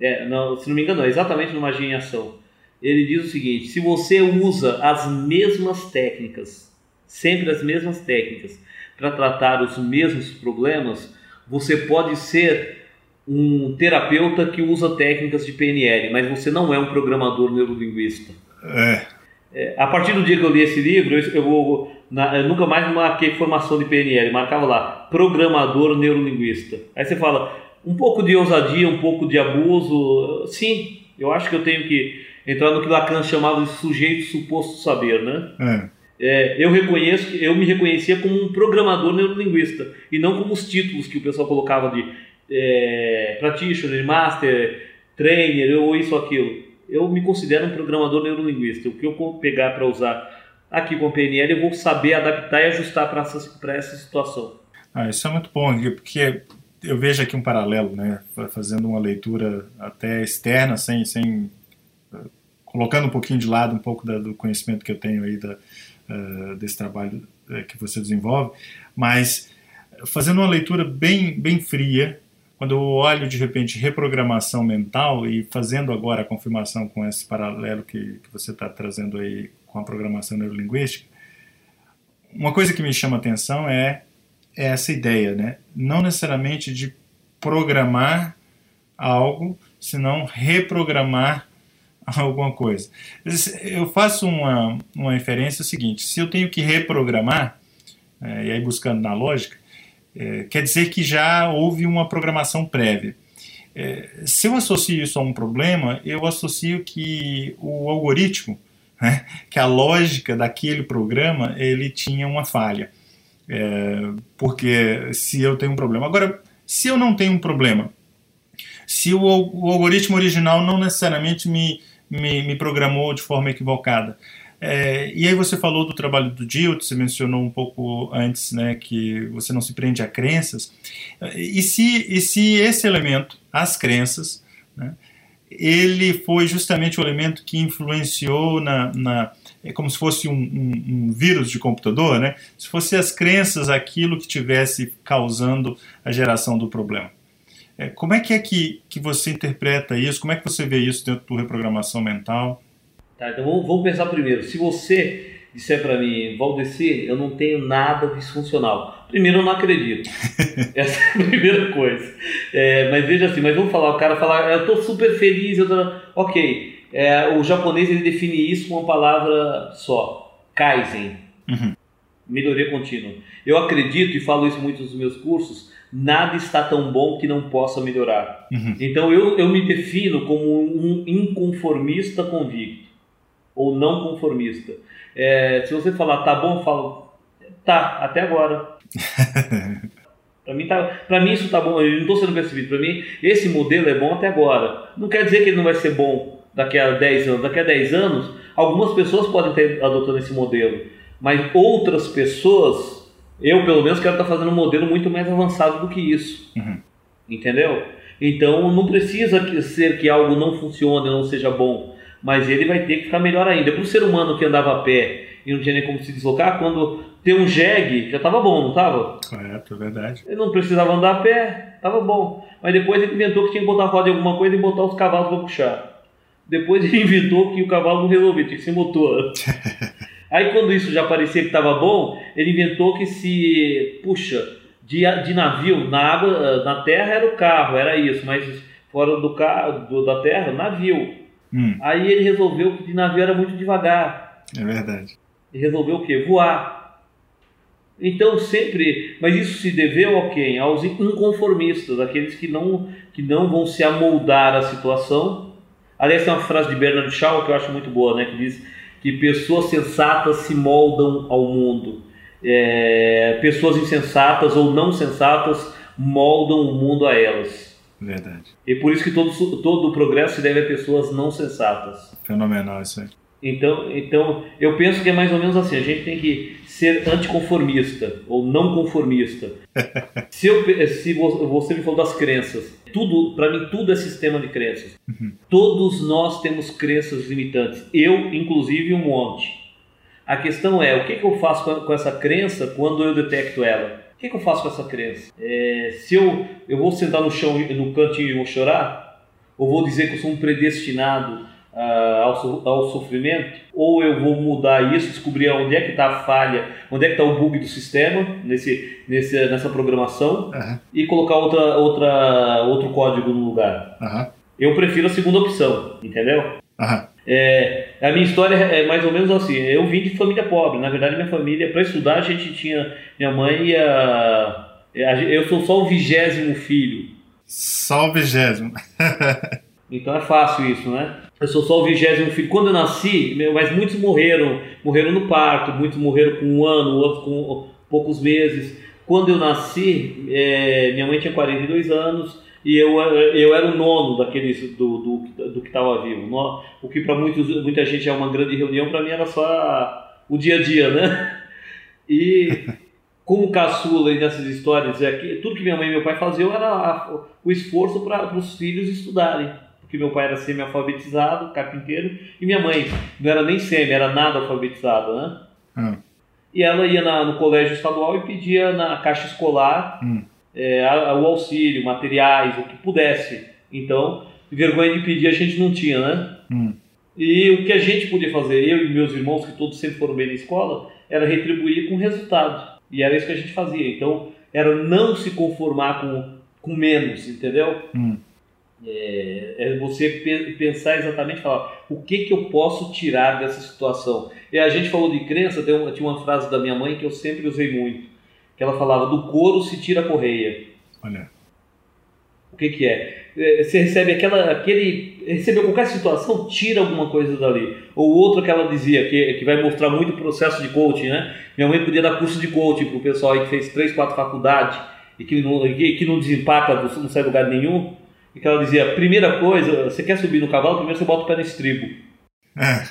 É, não, se não me engano, é exatamente no Magia em Ação. Ele diz o seguinte: se você usa as mesmas técnicas, sempre as mesmas técnicas, para tratar os mesmos problemas, você pode ser um terapeuta que usa técnicas de PNL, mas você não é um programador neurolinguista. É. é a partir do dia que eu li esse livro, eu, eu, vou, na, eu nunca mais marquei formação de PNL, marcava lá, programador neurolinguista. Aí você fala, um pouco de ousadia, um pouco de abuso, sim, eu acho que eu tenho que entrar no que Lacan chamava de sujeito suposto saber, né? É é, eu reconheço que eu me reconhecia como um programador neurolinguista e não como os títulos que o pessoal colocava de é, practitioner, master, trainer ou isso ou aquilo. Eu me considero um programador neurolinguista. O que eu pegar para usar aqui com o PNL, eu vou saber adaptar e ajustar para essa, essa situação. Ah, isso é muito bom, porque eu vejo aqui um paralelo, né? Fazendo uma leitura até externa, sem, sem colocando um pouquinho de lado um pouco da, do conhecimento que eu tenho aí da, uh, desse trabalho uh, que você desenvolve, mas fazendo uma leitura bem, bem fria, quando eu olho de repente reprogramação mental e fazendo agora a confirmação com esse paralelo que, que você está trazendo aí com a programação neurolinguística, uma coisa que me chama atenção é, é essa ideia, né? não necessariamente de programar algo, senão reprogramar alguma coisa. Eu faço uma, uma inferência seguinte: se eu tenho que reprogramar, é, e aí buscando na lógica, é, quer dizer que já houve uma programação prévia. É, se eu associo isso a um problema, eu associo que o algoritmo, né, que a lógica daquele programa, ele tinha uma falha. É, porque se eu tenho um problema. Agora, se eu não tenho um problema, se o, o algoritmo original não necessariamente me, me, me programou de forma equivocada. É, e aí você falou do trabalho do Dilt, você mencionou um pouco antes né, que você não se prende a crenças. E se, e se esse elemento, as crenças, né, ele foi justamente o elemento que influenciou na, na é como se fosse um, um, um, vírus de computador, né? Se fosse as crenças aquilo que tivesse causando a geração do problema. É, como é que é que, que você interpreta isso? Como é que você vê isso dentro do reprogramação mental? Tá, então vamos, vamos pensar primeiro. Se você disser para mim, Valdeci, eu não tenho nada disfuncional. Primeiro, eu não acredito. Essa é a primeira coisa. É, mas veja assim, mas vamos falar, o cara falar, eu estou super feliz, eu tô... ok. É, o japonês ele define isso com uma palavra só, Kaizen. Uhum. Melhoria contínua. Eu acredito, e falo isso muito nos meus cursos, nada está tão bom que não possa melhorar. Uhum. Então eu, eu me defino como um inconformista convicto, ou não conformista. É, se você falar tá bom, eu falo tá, até agora. Para mim, tá, pra mim isso tá bom, eu não estou sendo percebido. Para mim, esse modelo é bom até agora. Não quer dizer que ele não vai ser bom daqui a 10 anos. Daqui a 10 anos, algumas pessoas podem estar adotando esse modelo, mas outras pessoas, eu pelo menos quero estar fazendo um modelo muito mais avançado do que isso. Uhum. Entendeu? Então não precisa ser que algo não funcione, não seja bom mas ele vai ter que ficar melhor ainda. Para o ser humano que andava a pé e não tinha nem como se deslocar, quando tem um jegue, já estava bom, não estava? Correto, é verdade. Ele não precisava andar a pé, estava bom. Mas depois ele inventou que tinha que botar roda em alguma coisa e botar os cavalos para puxar. Depois ele inventou que o cavalo não resolvia, tinha que ser motor. Aí quando isso já parecia que estava bom, ele inventou que se, puxa, de, de navio, na água, na terra era o carro, era isso, mas fora do carro, do, da terra, navio. Hum. Aí ele resolveu que de navio era muito devagar. É verdade. Ele resolveu o quê? Voar. Então sempre, mas isso se deveu a quem? Aos inconformistas, aqueles que não, que não vão se amoldar à situação. Aliás, tem uma frase de Bernard Shaw que eu acho muito boa, né? Que diz que pessoas sensatas se moldam ao mundo. É, pessoas insensatas ou não sensatas moldam o mundo a elas. Verdade. E por isso que todo, todo o progresso se deve a pessoas não sensatas. Fenomenal isso aí. Então, então, eu penso que é mais ou menos assim: a gente tem que ser anticonformista ou não conformista. se, eu, se você me falou das crenças, tudo, para mim, tudo é sistema de crenças. Uhum. Todos nós temos crenças limitantes. Eu, inclusive, um monte. A questão é: o que, que eu faço com essa crença quando eu detecto ela? O que, que eu faço com essa crença? É, se eu, eu vou sentar no chão, no cantinho e vou chorar? Ou vou dizer que eu sou um predestinado uh, ao, ao sofrimento? Ou eu vou mudar isso, descobrir onde é que está a falha, onde é que está o bug do sistema nesse, nesse, nessa programação uhum. e colocar outra, outra, outro código no lugar? Uhum. Eu prefiro a segunda opção, entendeu? Uhum. É, a minha história é mais ou menos assim. Eu vim de família pobre. Na verdade, minha família, para estudar, a gente tinha. Minha mãe ia. Eu sou só o vigésimo filho. Só o vigésimo. então é fácil isso, né? Eu sou só o vigésimo filho. Quando eu nasci, mas muitos morreram. Morreram no parto, muitos morreram com um ano, outros com poucos meses. Quando eu nasci, é, minha mãe tinha 42 anos e eu, eu era o nono daqueles do, do, do que estava vivo. O que para muita gente é uma grande reunião, para mim era só o dia a dia, né? E como caçula nessas histórias, é que tudo que minha mãe e meu pai faziam era a, o esforço para os filhos estudarem. Porque meu pai era semi-alfabetizado, carpinteiro, e minha mãe não era nem semi, era nada alfabetizada, né? Hum. E ela ia na, no colégio estadual e pedia na caixa escolar hum é, o auxílio, materiais, o que pudesse. Então, vergonha de pedir a gente não tinha, né? Hum. E o que a gente podia fazer, eu e meus irmãos, que todos sempre foram bem na escola, era retribuir com resultado. E era isso que a gente fazia. Então, era não se conformar com, com menos, entendeu? Hum. É, é, você pensar exatamente, falar o que, que eu posso tirar dessa situação. E a gente falou de crença, tem uma, tinha uma frase da minha mãe que eu sempre usei muito que ela falava do couro se tira a correia. Olha. O que, que é? é? Você recebe aquela, aquele, recebeu qualquer situação, tira alguma coisa dali. Ou outro que ela dizia, que, que vai mostrar muito o processo de coaching, né? Minha mãe podia dar curso de coaching para o pessoal aí que fez três, quatro faculdades e que não, que, que não desempaca, não sai lugar nenhum. E que ela dizia, primeira coisa, você quer subir no cavalo, primeiro você bota o pé no estribo. É.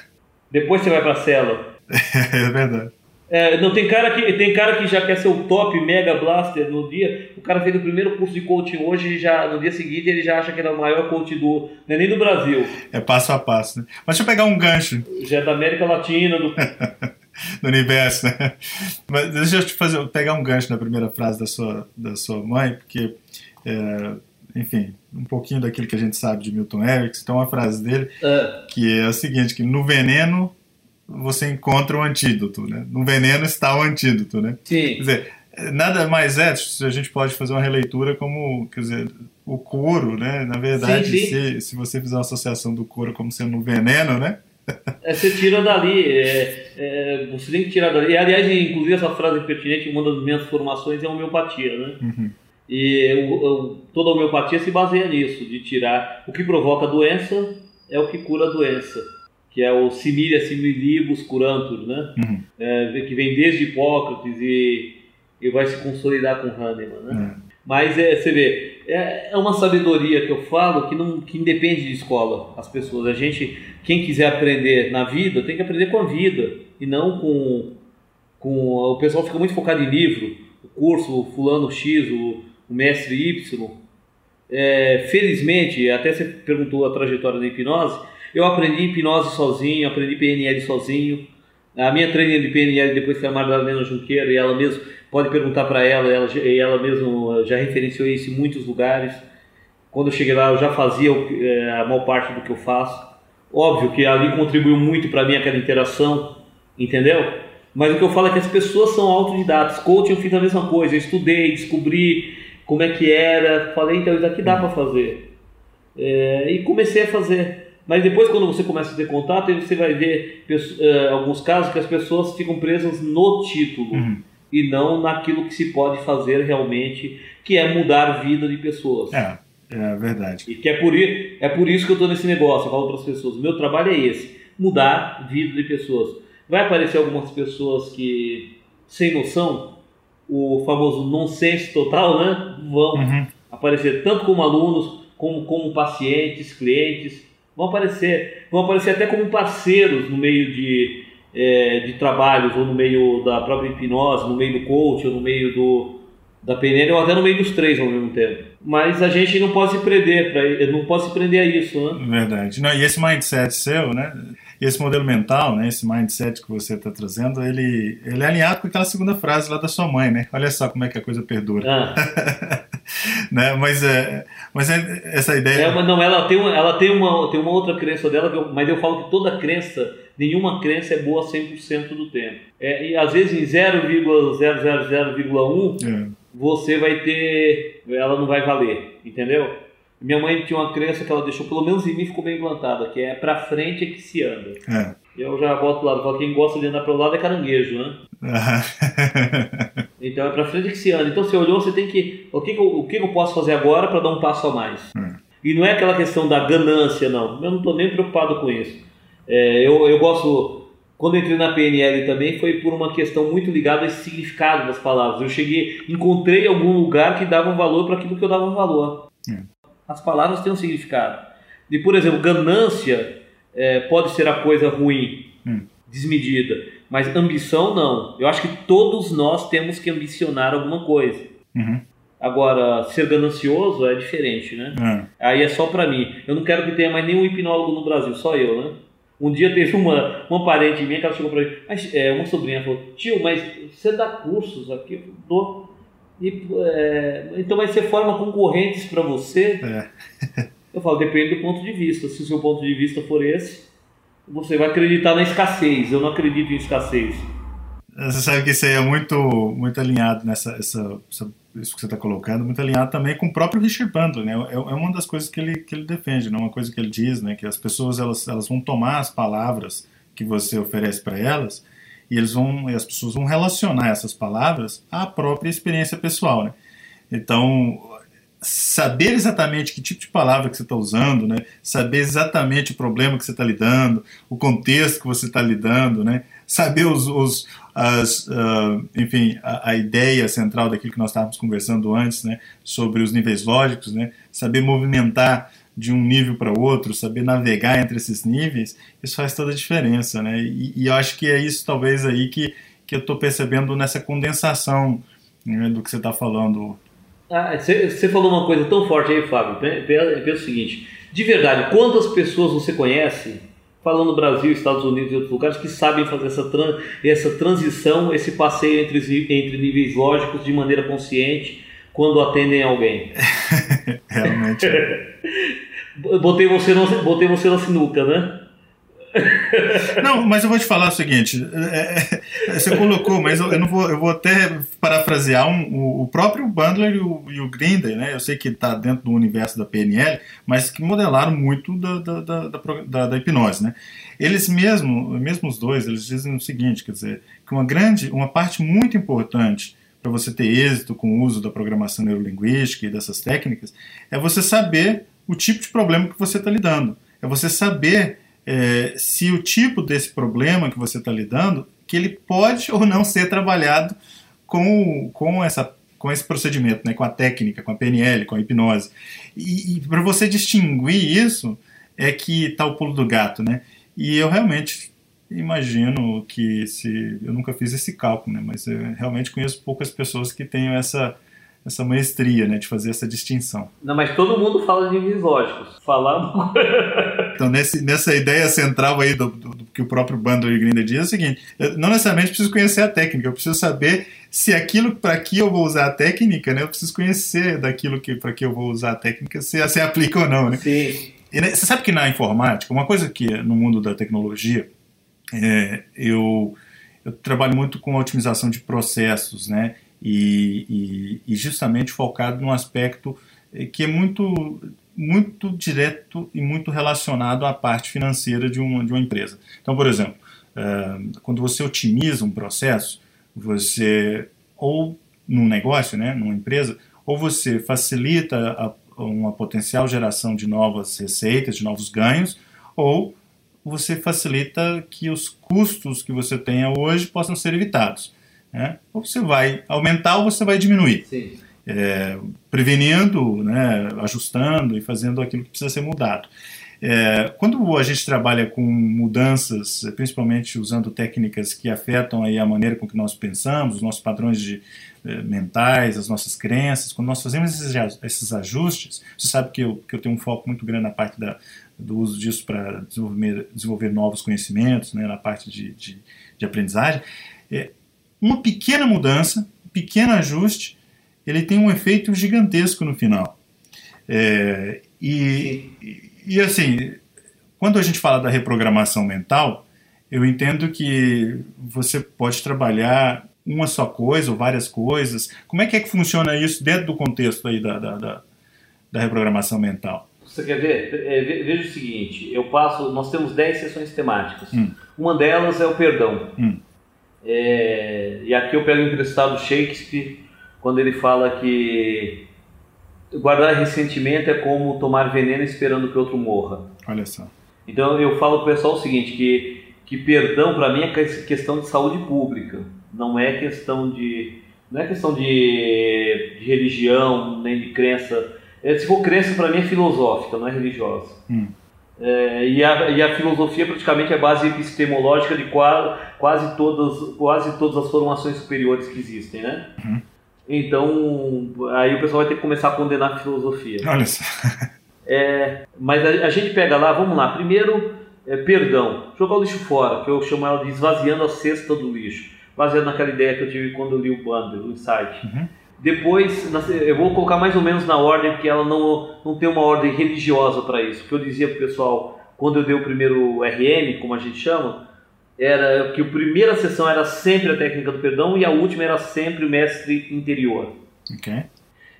Depois você vai para a cela. É verdade. É, não tem cara que tem cara que já quer ser o top mega blaster no dia. O cara fez o primeiro curso de coaching hoje e já no dia seguinte ele já acha que ele é o maior coach do não é nem do Brasil. É passo a passo, né? Mas deixa eu pegar um gancho. Já é da América Latina, do do universo, né? Mas deixa eu te fazer pegar um gancho na primeira frase da sua da sua mãe, porque é, enfim, um pouquinho daquilo que a gente sabe de Milton Erickson, tem uma frase dele É. que é a seguinte, que no veneno você encontra o antídoto, né? No veneno está o antídoto, né? Quer Sim. dizer, nada mais é, a gente pode fazer uma releitura como, quer dizer, o couro, né? Na verdade, Sim, sim. Se, se você fizer uma associação do couro como sendo um veneno, né? É, você tira dali, é, é, você tem que tirar dali. E, aliás, inclusive essa frase pertinente, uma das minhas formações é a homeopatia, né? Uhum. E eu- eu- toda a homeopatia se baseia nisso, de tirar o que provoca a doença é o que cura a doença, que é o similia similibus curantur, né? Uhum. É, que vem desde Hipócrates e, e vai se consolidar com Hahnemann, né? É. Mas é, você vê, é, é uma sabedoria que eu falo que não que independe de escola. As pessoas, a gente, quem quiser aprender na vida, tem que aprender com a vida e não com, com o pessoal fica muito focado em livro, o curso, o fulano X, o, o mestre Y. É, felizmente, até você perguntou a trajetória da hipnose, eu aprendi hipnose sozinho, aprendi PNL sozinho. A minha trainer de PNL depois foi a Madalena Junqueira e ela mesmo pode perguntar para ela, ela, e ela mesmo já referenciou isso em muitos lugares. Quando eu cheguei lá, eu já fazia que- eh, a maior parte do que eu faço. Óbvio que ali contribuiu muito para mim aquela interação, entendeu? Mas o que eu falo é que as pessoas são autodidatas. Coaching eu fiz a mesma coisa. Eu estudei, descobri como é que era. Falei, então isso aqui dá para fazer. É, e comecei a fazer. Mas depois, quando você começa a ter contato, você vai ver eh, alguns casos que as pessoas ficam presas no título Uhum. e não naquilo que se pode fazer realmente, que é mudar a vida de pessoas. É, é verdade. E que é por, é por isso que eu estou nesse negócio. Eu falo para as pessoas: meu trabalho é esse, mudar a vida de pessoas. Vai aparecer algumas pessoas que, sem noção, o famoso nonsense total, né? Vão Uhum. aparecer tanto como alunos, como, como pacientes, clientes. Vão aparecer, vão aparecer até como parceiros no meio de, eh, de trabalhos, ou no meio da própria hipnose, no meio do coach, ou no meio do, da PNL, ou até no meio dos três ao mesmo tempo. Mas a gente não pode se prender, pra, não pode se prender a isso, né? Verdade. Não, e esse mindset seu, né? Esse modelo mental, né? Esse mindset que você está trazendo, ele, ele é alinhado com aquela segunda frase lá da sua mãe, né? Olha só como é que a coisa perdura. Ah, né? Mas, é, mas é essa ideia. é uma, não, ela tem uma, ela tem uma, tem uma outra crença dela, que eu- mas eu falo que toda crença, nenhuma crença é boa 100% do tempo. É, e às vezes em 0,000,1 É, você vai ter. Ela não vai valer, entendeu? Minha mãe tinha uma crença que ela deixou, pelo menos em mim ficou bem implantada, que é pra frente é que se anda. é. Eu já boto pro lado, falo, quem gosta de andar pro lado é caranguejo, né? Então é pra frente que se anda. Então você olhou, você tem que. O que, que, eu, o que que eu posso fazer agora para dar um passo a mais? Hum. E não é aquela questão da ganância, não. Eu não estou nem preocupado com isso. É, eu, eu gosto. Quando eu entrei na PNL também foi por uma questão muito ligada a esse significado das palavras. Eu cheguei, encontrei algum lugar que dava um valor para aquilo que eu dava um valor. Hum. As palavras têm um significado. E, por exemplo, ganância é, pode ser a coisa ruim, Hum. desmedida, mas ambição não. Eu acho que todos nós temos que ambicionar alguma coisa. Uhum. Agora, ser ganancioso é diferente, né? É. Aí é só pra mim. Eu não quero que tenha mais nenhum hipnólogo no Brasil, só eu, né? Um dia teve uma, uma parente minha que ela chegou pra mim, mas, é, uma sobrinha falou, tio, mas você dá cursos aqui? Eu Dou. E, é, então, mas você forma concorrentes para você? É. Eu falo, depende do ponto de vista. Se o seu ponto de vista for esse, você vai acreditar na escassez. Eu não acredito em escassez. Você sabe que isso aí é muito, muito alinhado nessa essa, essa- isso que você está colocando, muito alinhado também com o próprio Richard Bandler, né? É, é uma das coisas que ele, que ele defende, né? Uma coisa que ele diz, né? Que as pessoas elas, elas vão tomar as palavras que você oferece para elas e eles vão, e as pessoas vão relacionar essas palavras à própria experiência pessoal, né? Então, saber exatamente que tipo de palavra que você está usando, né? Saber exatamente o problema que você está lidando, o contexto que você está lidando, né? Saber os, os as, ah, enfim, a, a ideia central daquilo que nós estávamos conversando antes, né? Sobre os níveis lógicos, né? Saber movimentar de um nível para outro, saber navegar entre esses níveis, isso faz toda a diferença, né? E, e eu acho que é isso talvez aí que que eu estou percebendo nessa condensação né, do que você está falando. Ah, você falou uma coisa tão forte aí, Fábio. Pensa o seguinte: de verdade, quantas pessoas você conhece, falando Brasil, Estados Unidos e outros lugares, que sabem fazer essa, tran essa transição, esse passeio entre, entre níveis lógicos de maneira consciente quando atendem alguém? Realmente. botei, você no, botei você na sinuca, né? Não, mas eu vou te falar o seguinte: é, é, você colocou, mas eu, eu, não vou, eu vou até parafrasear um, o, o, próprio Bandler e o, e o né? Eu sei que está dentro do universo da PNL, mas que modelaram muito da, da, da, da, da hipnose, né? Eles mesmo, mesmo os dois, eles dizem o seguinte, quer dizer, que uma grande, uma parte muito importante para você ter êxito com o uso da programação neurolinguística e dessas técnicas é você saber o tipo de problema que você está lidando, é você saber é, se o tipo desse problema que você está lidando, que ele pode ou não ser trabalhado com, com, essa, com esse procedimento, né, com a técnica, com a PNL, com a hipnose. E, e para você distinguir isso, é que está o pulo do gato, né? E eu realmente imagino que se eu nunca fiz esse cálculo, né, mas eu realmente conheço poucas pessoas que tenham essa essa maestria, né, de fazer essa distinção. Não, mas todo mundo fala de níveis lógicos. Falar. então, nesse, nessa ideia central aí do, do, do que o próprio Bandler Grinder diz é o seguinte: eu não necessariamente preciso conhecer a técnica, eu preciso saber se aquilo para que eu vou usar a técnica, né, eu preciso conhecer daquilo que para que eu vou usar a técnica, se se aplica ou não, né? Sim. E, né, você sabe que na informática, uma coisa que no mundo da tecnologia, é, eu eu trabalho muito com otimização de processos, né? E, e, e justamente focado num aspecto eh, que é muito muito direto e muito relacionado à parte financeira de uma, de uma empresa. Então, por exemplo, uh, quando você otimiza um processo, você, ou num negócio, né, numa empresa, ou você facilita a, uma potencial geração de novas receitas, de novos ganhos, ou você facilita que os custos que você tenha hoje possam ser evitados. Né? Ou você vai aumentar ou você vai diminuir. É, prevenindo, né, ajustando e fazendo aquilo que precisa ser mudado. É, quando a gente trabalha com mudanças, principalmente usando técnicas que afetam aí a maneira com que nós pensamos, os nossos padrões de, eh, mentais, as nossas crenças, quando nós fazemos esses, esses ajustes, você sabe que eu, que eu tenho um foco muito grande na parte da, do uso disso para desenvolver, desenvolver novos conhecimentos, né, na parte de, de, de aprendizagem. É, uma pequena mudança, um pequeno ajuste, ele tem um efeito gigantesco no final. É, e, e, assim, quando a gente fala da reprogramação mental, eu entendo que você pode trabalhar uma só coisa ou várias coisas. Como é que é que funciona isso dentro do contexto aí da, da, da, da reprogramação mental? Você quer ver? É, veja o seguinte, eu passo, nós temos 10 sessões temáticas. Hum. Uma delas é o perdão. Hum. É, e aqui eu pego emprestado Shakespeare, quando ele fala que guardar ressentimento é como tomar veneno esperando que outro morra. Olha só. Então eu falo para o pessoal o seguinte, que, que perdão para mim é questão de saúde pública, não é questão de não é questão de, de religião nem de crença. É, se for crença para mim é filosófica, não é religiosa. Hum. É, e, a, e, a, filosofia praticamente é base epistemológica de quase, quase, todas, quase todas as formações superiores que existem, né? Uhum. Então, aí o pessoal vai ter que começar a condenar a filosofia. Olha só. É, mas a, a, gente pega lá, vamos lá, primeiro, é, perdão, jogar o lixo fora, que eu chamo ela de esvaziando a cesta do lixo, baseado naquela ideia que eu tive quando eu li o Bundle, o Insight. Uhum. Depois, eu vou colocar mais ou menos na ordem, porque ela não, não tem uma ordem religiosa para isso. O que eu dizia para o pessoal, quando eu dei o primeiro RN, como a gente chama, era que a primeira sessão era sempre a técnica do perdão e a última era sempre o mestre interior. Ok.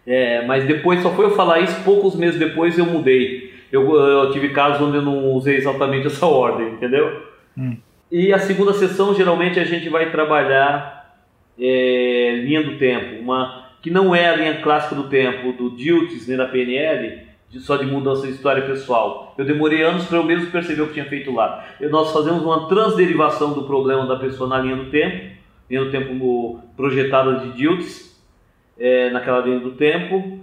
É, mas depois, só foi eu falar isso, poucos meses depois eu mudei. Eu, eu tive casos onde eu não usei exatamente essa ordem, entendeu? Hum. E a segunda sessão, geralmente, a gente vai trabalhar é, linha do tempo. Uma, que não é a linha clássica do tempo do Diltz nem da PNL, de, só de mudança de história pessoal. Eu demorei anos para eu mesmo perceber o que tinha feito lá. E nós fazemos uma transderivação do problema da pessoa na linha do tempo, linha do tempo projetada de Diltz, é, naquela linha do tempo,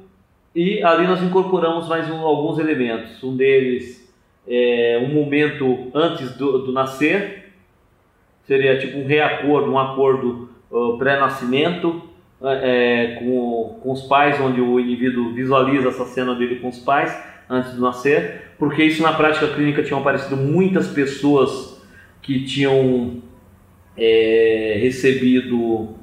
e ali nós incorporamos mais um, alguns elementos. Um deles é um momento antes do, do nascer, seria tipo um reacordo, um acordo uh, pré-nascimento é, com, com os pais, onde o indivíduo visualiza essa cena dele com os pais antes de nascer, porque isso na prática clínica tinham aparecido muitas pessoas que tinham é, recebido,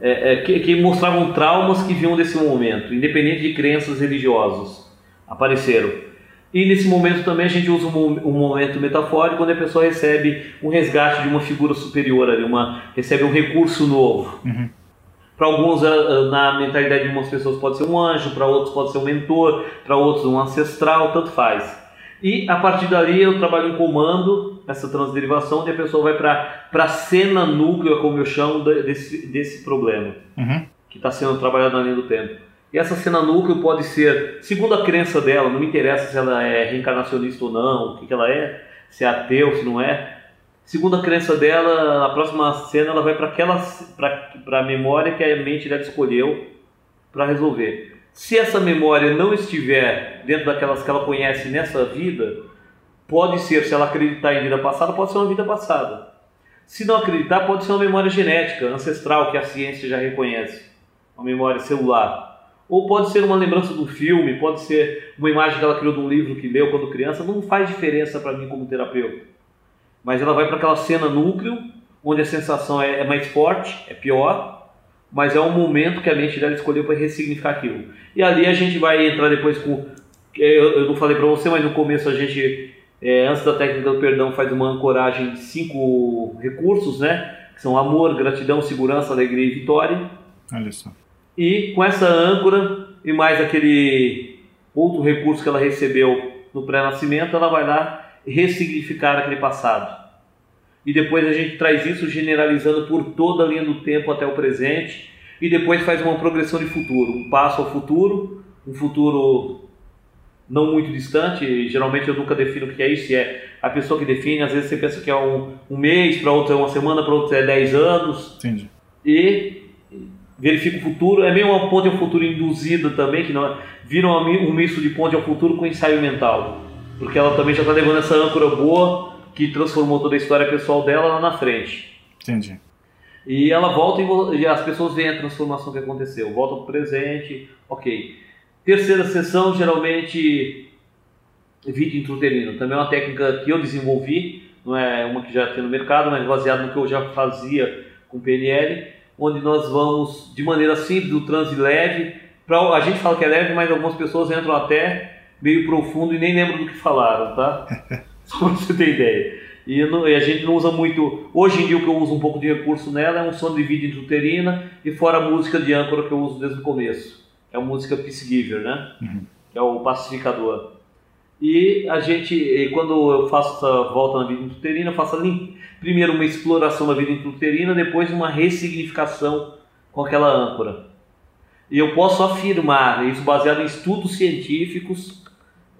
é, é, que, que, mostravam traumas que vinham desse momento, independente de crenças religiosas, apareceram. E nesse momento também a gente usa um, momento metafórico, quando a pessoa recebe um resgate de uma figura superior, ali, uma, recebe um recurso novo. Uhum. Para alguns, na mentalidade de algumas pessoas, pode ser um anjo, para outros, pode ser um mentor, para outros, um ancestral, tanto faz. E a partir dali eu trabalho em comando, essa transderivação, onde a pessoa vai para a cena núcleo, como eu chamo, desse, desse problema, uhum. que está sendo trabalhado na linha do tempo. E essa cena núcleo pode ser, segundo a crença dela, não me interessa se ela é reencarnacionista ou não, o que, que ela é, se é ateu, se não é. Segundo a crença dela, a próxima cena ela vai para aquela para a memória que a mente dela escolheu para resolver. Se essa memória não estiver dentro daquelas que ela conhece nessa vida, pode ser, se ela acreditar em vida passada, pode ser uma vida passada. Se não acreditar, pode ser uma memória genética, ancestral, que a ciência já reconhece, uma memória celular. Ou pode ser uma lembrança do filme, pode ser uma imagem que ela criou de um livro que leu quando criança, não faz diferença para mim como terapeuta. Mas ela vai para aquela cena núcleo, onde a sensação é, é mais forte, é pior, mas é um momento que a mente dela escolheu para ressignificar aquilo. E ali a gente vai entrar depois com. Eu, eu não falei para você, mas no começo a gente, é, antes da técnica do perdão, faz uma ancoragem de cinco recursos, né? Que são amor, gratidão, segurança, alegria e vitória. Olha só. E com essa âncora e mais aquele outro recurso que ela recebeu no pré-nascimento, ela vai lá ressignificar aquele passado e depois a gente traz isso generalizando por toda a linha do tempo até o presente e depois faz uma progressão de futuro, um passo ao futuro, um futuro não muito distante, geralmente eu nunca defino o que é isso, se é a pessoa que define, às vezes você pensa que é um, um mês, para outro é uma semana, para outro é 10 anos. Entendi. E verifica o futuro, é meio uma ponte ao futuro induzida também, que não é, vira um misto de ponte ao futuro com ensaio mental, porque ela também já está levando essa âncora boa que transformou toda a história pessoal dela lá na frente. Entendi. E ela volta e as pessoas veem a transformação que aconteceu. Volta para o presente, ok. Terceira sessão, geralmente, vídeo intrauterino. Também é uma técnica que eu desenvolvi, não é uma que já tem no mercado, mas baseado no que eu já fazia com PNL, onde nós vamos, de maneira simples, do transe leve. Pra, a gente fala que é leve, mas algumas pessoas entram até meio profundo e nem lembram do que falaram, tá? só para você ter ideia. E, não, e, a gente não usa muito. Hoje em dia, o que eu uso um pouco de recurso nela é um som de vídeo intrauterina e fora a música de âncora que eu uso desde o começo. É a música Peace Giver, né? Uhum. É o pacificador. E a gente, quando eu faço essa volta na vida intrauterina, eu faço ali, primeiro uma exploração da vida intrauterina, depois uma ressignificação com aquela âncora. E eu posso afirmar, isso baseado em estudos científicos,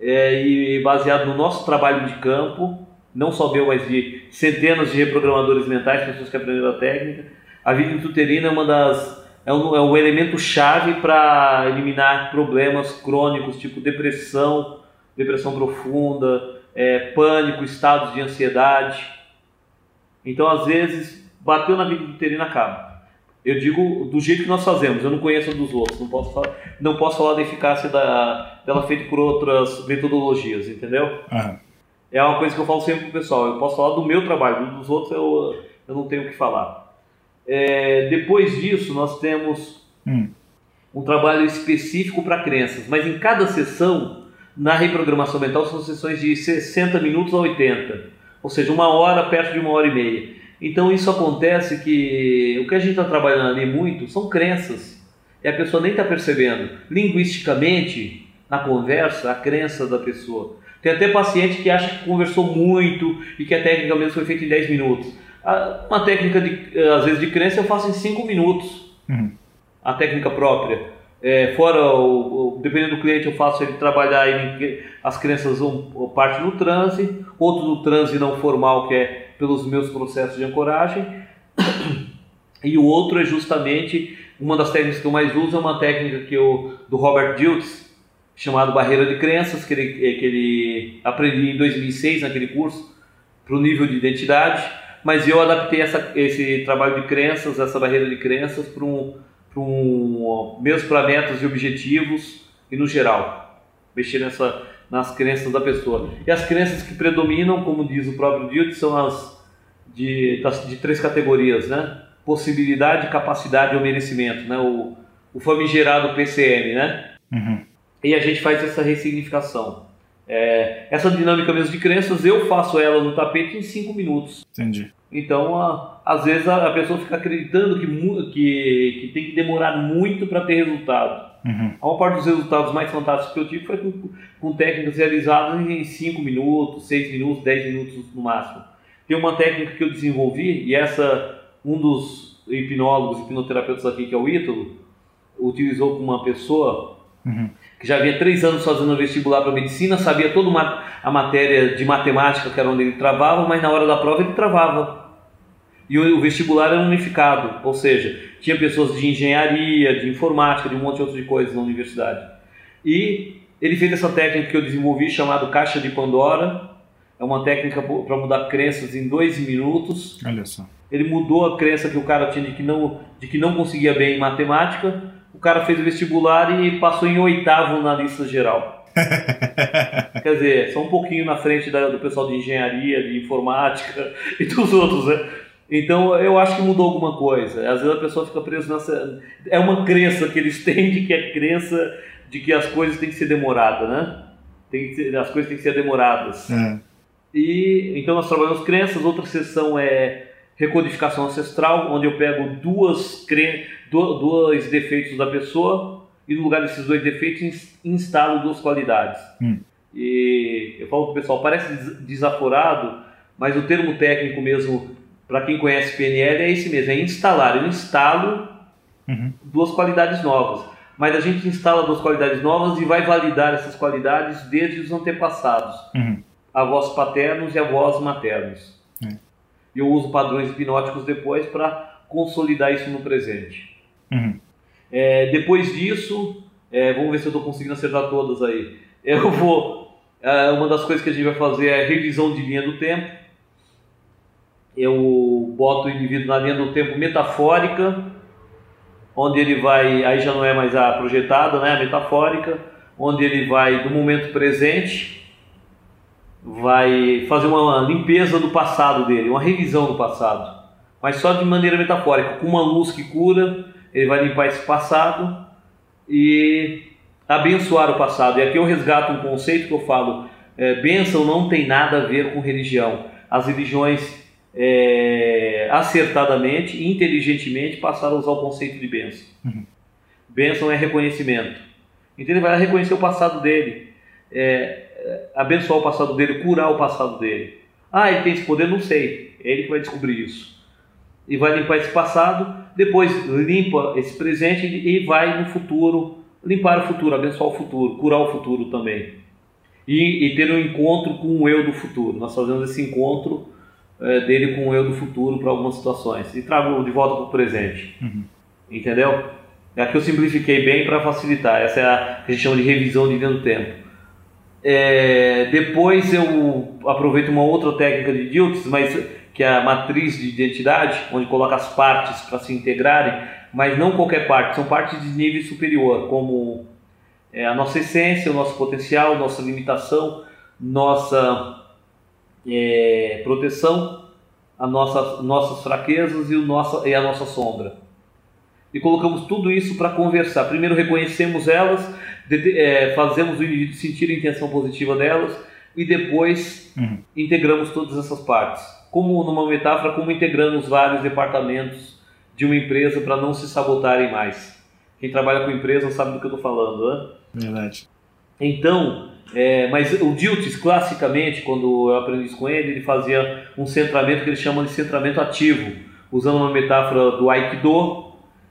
é, e baseado no nosso trabalho de campo, não só meu, mas de centenas de reprogramadores mentais, pessoas que aprenderam a técnica, a vida intuterina é uma das é um, é um elemento chave para eliminar problemas crônicos tipo depressão, depressão profunda, é, pânico, estados de ansiedade. Então, às vezes, bateu na vida intuterina acaba. Eu digo do jeito que nós fazemos, eu não conheço dos outros, não posso falar, não posso falar da eficácia da, dela feita por outras metodologias, entendeu? Uhum. É uma coisa que eu falo sempre pro pessoal, eu posso falar do meu trabalho, dos outros eu, eu não tenho o que falar. É, depois disso, nós temos hum. um trabalho específico para crenças, mas em cada sessão, na reprogramação mental, são sessões de 60 minutos a 80, ou seja, uma hora perto de uma hora e meia. Então isso acontece que o que a gente está trabalhando ali muito são crenças. E a pessoa nem está percebendo. Linguisticamente, na conversa, a crença da pessoa. Tem até paciente que acha que conversou muito e que a técnica mesmo foi feita em 10 minutos. Uma técnica, de, às vezes, de crença eu faço em 5 minutos. Uhum. A técnica própria. É, fora, o, o, dependendo do cliente, eu faço ele trabalhar ele, as crenças, um, parte no transe, outro no transe não formal, que é pelos meus processos de ancoragem. E o outro é justamente uma das técnicas que eu mais uso, é uma técnica que eu, do Robert Diltz, chamado Barreira de Crenças, que ele, que ele aprendi em 2006 naquele curso, para o nível de identidade, mas eu adaptei essa, esse trabalho de crenças, essa barreira de crenças para um, para um mesmo para metas e objetivos e no geral mexer nessa nas crenças da pessoa e as crenças que predominam como diz o próprio Dilde são as de, das, de três categorias né possibilidade capacidade ou merecimento né o, o famigerado PCM né Uhum. e a gente faz essa ressignificação é, essa dinâmica mesmo de crenças eu faço ela no tapete em cinco minutos Entendi. então, a- às vezes a, a pessoa fica acreditando que, que, que tem que demorar muito para ter resultado. Uhum. A maior parte dos resultados mais fantásticos que eu tive foi com, com técnicas realizadas em 5 minutos, 6 minutos, 10 minutos no máximo. Tem uma técnica que eu desenvolvi e essa, um dos hipnólogos, hipnoterapeutas aqui, que é o Ítalo, utilizou com uma pessoa Uhum. que já havia três anos fazendo vestibular para medicina, sabia toda uma, a matéria de matemática, que era onde ele travava, mas na hora da prova ele travava. E o, vestibular era unificado, ou seja, tinha pessoas de engenharia, de informática, de um monte de outras coisas na universidade. E ele fez essa técnica que eu desenvolvi chamada Caixa de Pandora. É uma técnica para mudar crenças em dois minutos Olha só. ele mudou a crença que o cara tinha de que não, de que não conseguia bem em matemática. O cara fez o vestibular e passou em oitavo na lista geral. Quer dizer, só um pouquinho na frente da- do pessoal de engenharia, de informática e dos outros, né? Então eu acho que mudou alguma coisa. Às vezes a pessoa fica presa nessa. É uma crença que eles têm de que é crença de que as coisas têm que ser demoradas, né? Tem ser- as coisas têm que ser demoradas. É. E então nós trabalhamos crenças, outra sessão é recodificação ancestral, onde eu pego duas cre... du- dois defeitos da pessoa e no lugar desses dois defeitos ins- instalo duas qualidades. Hum. E eu falo pro pessoal, parece des- desaforado, mas o termo técnico mesmo, para quem conhece PNL, é esse mesmo, é instalar. Eu instalo Uhum. duas qualidades novas. Mas a gente instala duas qualidades novas e vai validar essas qualidades desde os antepassados Uhum. avós paternos e avós maternos. E eu uso padrões hipnóticos depois para consolidar isso no presente. Uhum. É, depois disso, é, vamos ver se eu estou conseguindo acertar todas aí. Eu vou. é, uma das coisas que a gente vai fazer é a revisão de linha do tempo. Eu boto o indivíduo na linha do tempo metafórica, onde ele vai. Aí já não é mais a projetada, né? A metafórica, onde ele vai do momento presente vai fazer uma limpeza do passado dele, uma revisão do passado, mas só de maneira metafórica, com uma luz que cura, ele vai limpar esse passado e abençoar o passado. E aqui eu resgato um conceito que eu falo: é, bênção não tem nada a ver com religião. As religiões é, acertadamente e inteligentemente passaram a usar o conceito de bênção. Uhum. Bênção é reconhecimento. Então ele vai reconhecer o passado dele. É, abençoar o passado dele, curar o passado dele. Ah, ele tem esse poder? Não sei. É ele que vai descobrir isso. E vai limpar esse passado, depois limpa esse presente e vai no futuro limpar o futuro, abençoar o futuro, curar o futuro também. E, e ter um encontro com o eu do futuro. Nós fazemos esse encontro é, dele com o eu do futuro para algumas situações. E trago de volta para o presente. Uhum. Entendeu? Aqui eu simplifiquei bem para facilitar. Essa é a que a gente chama de revisão de linha do tempo. É, depois eu aproveito uma outra técnica de Diltz, mas que é a matriz de identidade, onde coloca as partes para se integrarem, mas não qualquer parte, são partes de nível superior, como é, a nossa essência, o nosso potencial, nossa limitação, nossa é, proteção, a nossa, nossas fraquezas e, o nossa, e a nossa sombra. E colocamos tudo isso para conversar. Primeiro reconhecemos elas, de, é, fazemos o indivíduo sentir a intenção positiva delas e depois Uhum. integramos todas essas partes. Como numa metáfora, como integramos vários departamentos de uma empresa para não se sabotarem mais. Quem trabalha com empresa sabe do que eu estou falando, né? Verdade. Então, é, mas o Diltz, classicamente, quando eu aprendi isso com ele, ele fazia um centramento que eles chamam de centramento ativo, usando uma metáfora do Aikido,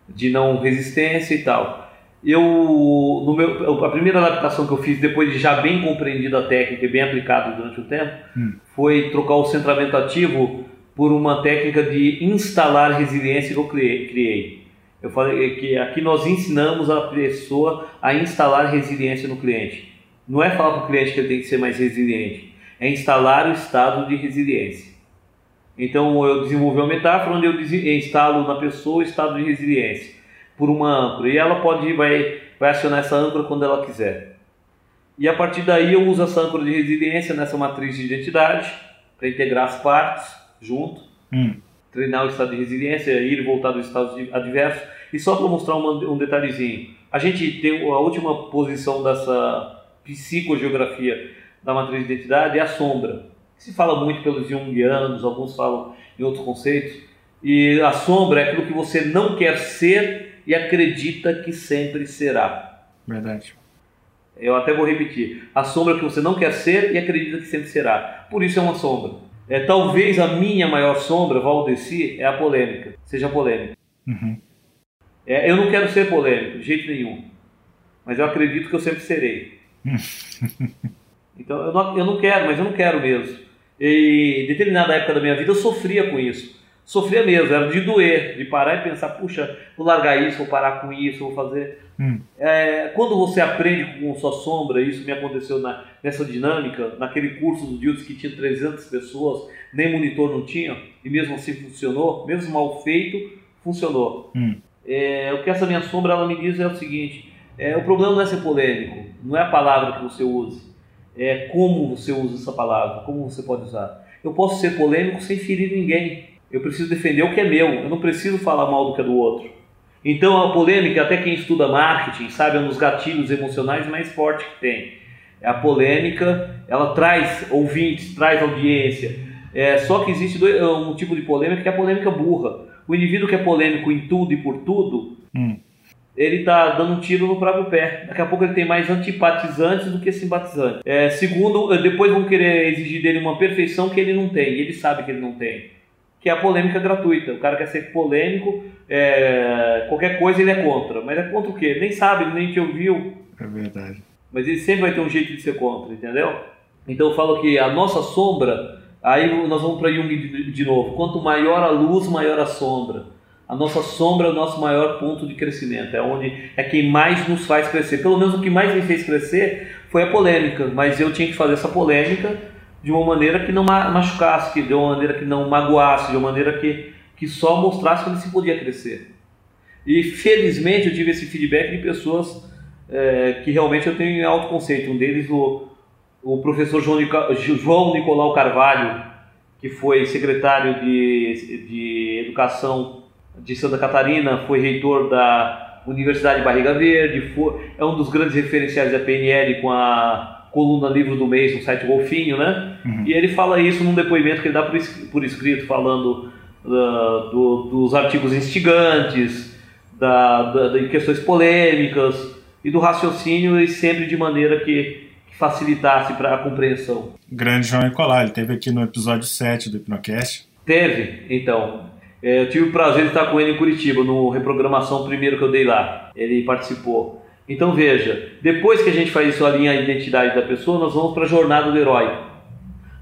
de não resistência e tal. Eu, no meu, a primeira adaptação que eu fiz, depois de já bem compreendida a técnica e bem aplicado durante o tempo, Hum. foi trocar o centramento ativo por uma técnica de instalar resiliência que eu criei- criei. Eu falei que aqui nós ensinamos a pessoa a instalar resiliência no cliente. Não é falar para o cliente que ele tem que ser mais resiliente, é instalar o estado de resiliência. Então eu desenvolvi uma metáfora onde eu instalo na pessoa o estado de resiliência por uma âncora e ela pode vai vai acionar essa âncora quando ela quiser. E a partir daí eu uso essa âncora de resiliência nessa matriz de identidade para integrar as partes junto, hum. treinar o estado de resiliência, ir e voltar do estado adverso. E só para mostrar um, um detalhezinho, a gente tem a última posição dessa psicogeografia da matriz de identidade é a sombra. Se fala muito pelos jungianos, alguns falam em outros conceitos. E a sombra é aquilo que você não quer ser e acredita que sempre será. Verdade. Eu até vou repetir. A sombra que você não quer ser e acredita que sempre será. Por isso é uma sombra. É, talvez a minha maior sombra, Valdeci, é a polêmica. Seja polêmica. Uhum. É, eu não quero ser polêmico, de jeito nenhum. Mas eu acredito que eu sempre serei. então eu não, eu não quero, mas eu não quero mesmo. E em determinada época da minha vida eu sofria com isso sofria mesmo, era de doer, de parar e pensar, puxa, vou largar isso, vou parar com isso, vou fazer. Hum. É, quando você aprende com sua sombra, isso me aconteceu na, nessa dinâmica, naquele curso do Dildes que tinha 300 pessoas, nem monitor não tinha, e mesmo assim funcionou, mesmo mal feito, funcionou. Hum. É, o que essa minha sombra ela me diz é o seguinte: é, o problema não é ser polêmico, não é a palavra que você use, é como você usa essa palavra, como você pode usar. Eu posso ser polêmico sem ferir ninguém. Eu preciso defender o que é meu, eu não preciso falar mal do que é do outro. Então a polêmica, até quem estuda marketing, sabe, é um dos gatilhos emocionais mais fortes que tem. A polêmica, ela traz ouvintes, traz audiência. É, só que existe um tipo de polêmica que é a polêmica burra. O indivíduo que é polêmico em tudo e por tudo, hum. Ele está dando um tiro no próprio pé. Daqui a pouco ele tem mais antipatizantes do que simpatizantes. É, segundo, depois vão querer exigir dele uma perfeição que ele não tem. E ele sabe que ele não tem que é a polêmica gratuita. O cara quer ser polêmico, é, qualquer coisa ele é contra. Mas é contra o quê? Nem sabe, ele nem te ouviu. É verdade. Mas ele sempre vai ter um jeito de ser contra, entendeu? Então eu falo que a nossa sombra, aí nós vamos para Jung de, de novo. Quanto maior a luz, maior a sombra. A nossa sombra é o nosso maior ponto de crescimento, é onde é quem mais nos faz crescer. Pelo menos o que mais me fez crescer foi a polêmica, mas eu tinha que fazer essa polêmica de uma maneira que não machucasse, que de uma maneira que não magoasse, de uma maneira que, que só mostrasse que ele se podia crescer. E felizmente eu tive esse feedback de pessoas é, que realmente eu tenho em alto conceito. Um deles, o, o professor João, João Nicolau Carvalho, que foi secretário de, de Educação de Santa Catarina, foi reitor da Universidade de Barriga Verde, foi, é um dos grandes referenciais da PNL com a coluna livro do mês no site Golfinho, né? Uhum. E ele fala isso num depoimento que ele dá por, por escrito, falando uh, do, dos artigos instigantes, da, da, de questões polêmicas e do raciocínio e sempre de maneira que, que facilitasse para a compreensão. Grande João Nicolai, ele teve aqui no episódio 7 do Hipnocast. Teve, então. É, eu tive o prazer de estar com ele em Curitiba, no reprogramação primeiro que eu dei lá. Ele participou. Então veja, depois que a gente faz isso alinhar a identidade da pessoa, nós vamos para a jornada do herói.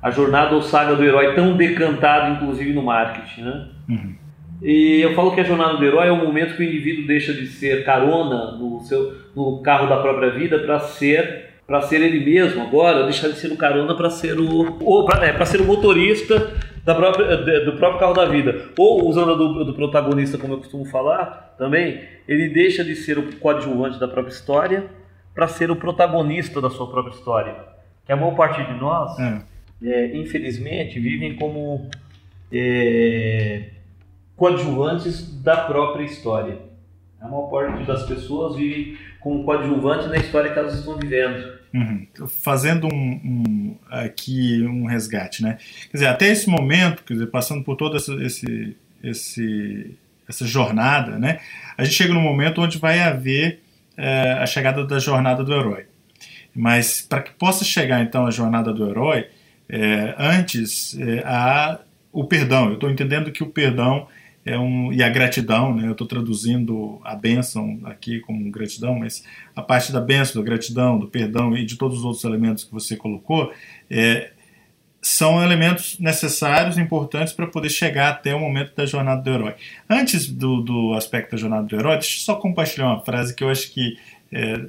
A jornada ou saga do herói tão decantado, inclusive no marketing, né? Uhum. E eu falo que a jornada do herói é o momento que o indivíduo deixa de ser carona no seu no carro da própria vida para ser para ser ele mesmo agora, deixar de ser o carona para ser o ou para é, ser o motorista da própria, do próprio carro da vida. Ou usando do, do protagonista, como eu costumo falar, também, ele deixa de ser o coadjuvante da própria história para ser o protagonista da sua própria história. Que a maior parte de nós, é. É, infelizmente, vivem como é, coadjuvantes da própria história. A maior parte das pessoas vivem como coadjuvante na história que elas estão vivendo. Uhum. Fazendo um, um, aqui um resgate, né? Quer dizer, até esse momento, quer dizer, passando por toda essa, esse, esse, essa jornada, né? A gente chega num momento onde vai haver é, a chegada da jornada do herói. Mas para que possa chegar então a jornada do herói, é, antes é, há o perdão. Eu estou entendendo que o perdão é um, e a gratidão, né? eu estou traduzindo a bênção aqui como gratidão, mas a parte da bênção, da gratidão, do perdão e de todos os outros elementos que você colocou, é, são elementos necessários, importantes para poder chegar até o momento da jornada do herói. Antes do, do aspecto da jornada do herói, deixa eu só compartilhar uma frase que eu acho que é,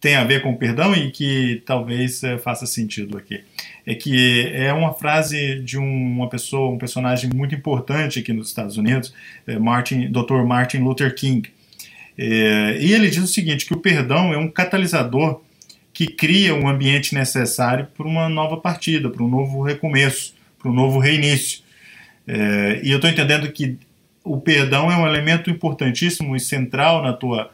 tem a ver com perdão e que talvez é, faça sentido aqui. É que é uma frase de um, uma pessoa, um personagem muito importante aqui nos Estados Unidos, é Martin, Dr. Martin Luther King. É, e ele diz o seguinte, que o perdão é um catalisador que cria um ambiente necessário para uma nova partida, para um novo recomeço, para um novo reinício. É, e eu estou entendendo que o perdão é um elemento importantíssimo e central na tua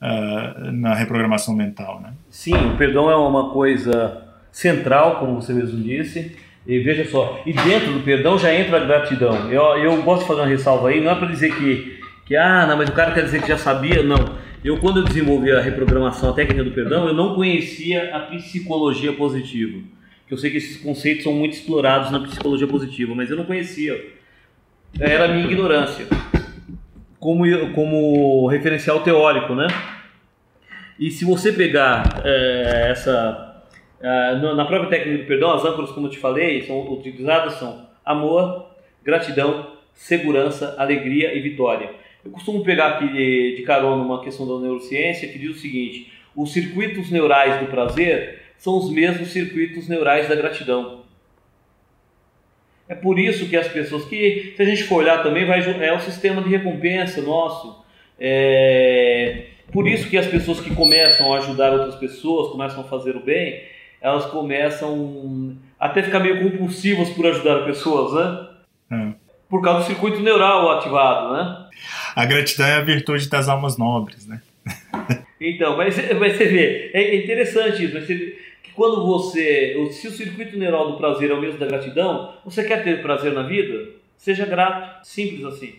uh, na reprogramação mental, né? Sim, o perdão é uma coisa central, como você mesmo disse. E veja só, e dentro do perdão já entra a gratidão. Eu, eu gosto de fazer uma ressalva aí, não é para dizer que, que, ah, não, mas o cara quer dizer que já sabia, não. Eu, quando eu desenvolvi a reprogramação, a técnica do perdão, eu não conhecia a psicologia positiva. Eu sei que esses conceitos são muito explorados na psicologia positiva, mas eu não conhecia. Era a minha ignorância como, como referencial teórico, né? E se você pegar é, essa é, na própria técnica do perdão, as âncoras, como eu te falei, são utilizadas são amor, gratidão, segurança, alegria e vitória. Eu costumo pegar aqui de, de carona uma questão da neurociência que diz o seguinte: os circuitos neurais do prazer são os mesmos circuitos neurais da gratidão. É por isso que as pessoas que, se a gente for olhar também, vai, é o sistema de recompensa nosso. É, por isso que as pessoas que começam a ajudar outras pessoas, começam a fazer o bem, elas começam até ficar meio compulsivas por ajudar pessoas, né? Hum. Por causa do circuito neural ativado, né? A gratidão é a virtude das almas nobres, né? então, mas, mas você vê, é interessante isso. Você, quando você, se o circuito neural do prazer é o mesmo da gratidão, você quer ter prazer na vida? Seja grato, simples assim.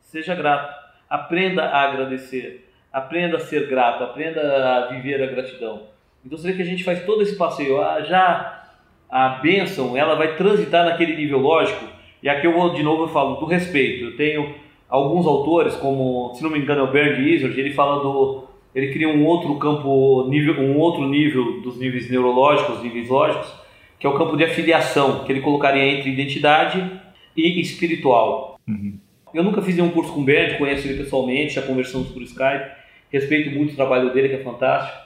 Seja grato. Aprenda a agradecer, aprenda a ser grato, aprenda a viver a gratidão. Então você vê que a gente faz todo esse passeio. Ah, já a bênção, ela vai transitar naquele nível lógico. E aqui eu vou de novo eu falo do respeito. Eu tenho alguns autores, como se não me engano é o Bernd Izzard, ele fala do ele cria um outro campo, nível, um outro nível dos níveis neurológicos, níveis lógicos, que é o campo de afiliação, que ele colocaria entre identidade e espiritual. Uhum. Eu nunca fiz nenhum curso com o Bernd, conheço ele pessoalmente, já conversamos por Skype, respeito muito o trabalho dele, que é fantástico,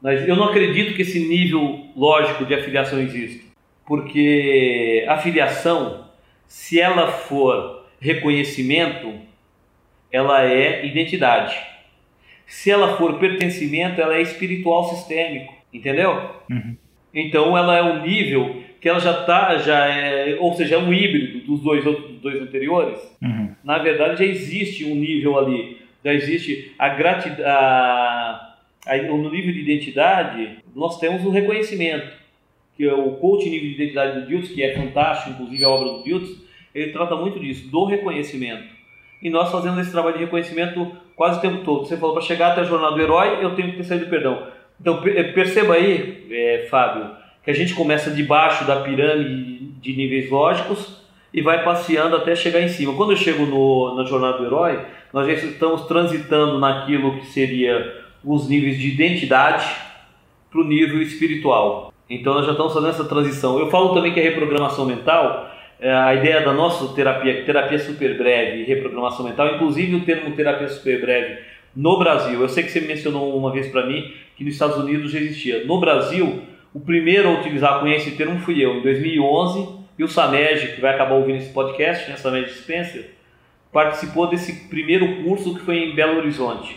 mas eu não acredito que esse nível lógico de afiliação exista, porque a afiliação, se ela for reconhecimento, ela é identidade. Se ela for pertencimento, ela é espiritual sistêmico, entendeu? Uhum. Então ela é um nível que ela já está, já é, ou seja, é um híbrido dos dois, dos dois anteriores. Uhum. Na verdade, já existe um nível ali, já existe a gratidão, no nível de identidade, nós temos o reconhecimento, que é o coach nível de identidade do Diltz, que é fantástico, inclusive a obra do Diltz, ele trata muito disso, do reconhecimento. E nós fazemos esse trabalho de reconhecimento quase o tempo todo. Você falou, para chegar até a jornada do herói, eu tenho que ter saído do perdão. Então eh, perceba aí, é, Fábio, que a gente começa debaixo da pirâmide de níveis lógicos e vai passeando até chegar em cima. Quando eu chego no, na jornada do herói, nós já estamos transitando naquilo que seria os níveis de identidade para o nível espiritual. Então nós já estamos fazendo essa transição. Eu falo também que a reprogramação mental é, a ideia da nossa terapia, terapia super breve e reprogramação mental, inclusive o termo terapia super breve no Brasil. Eu sei que você mencionou uma vez para mim que nos Estados Unidos já existia. No Brasil, o primeiro a utilizar com esse termo fui eu, em 2011, e o Sanej, que vai acabar ouvindo esse podcast, né, Sanej Spencer, participou desse primeiro curso que foi em Belo Horizonte.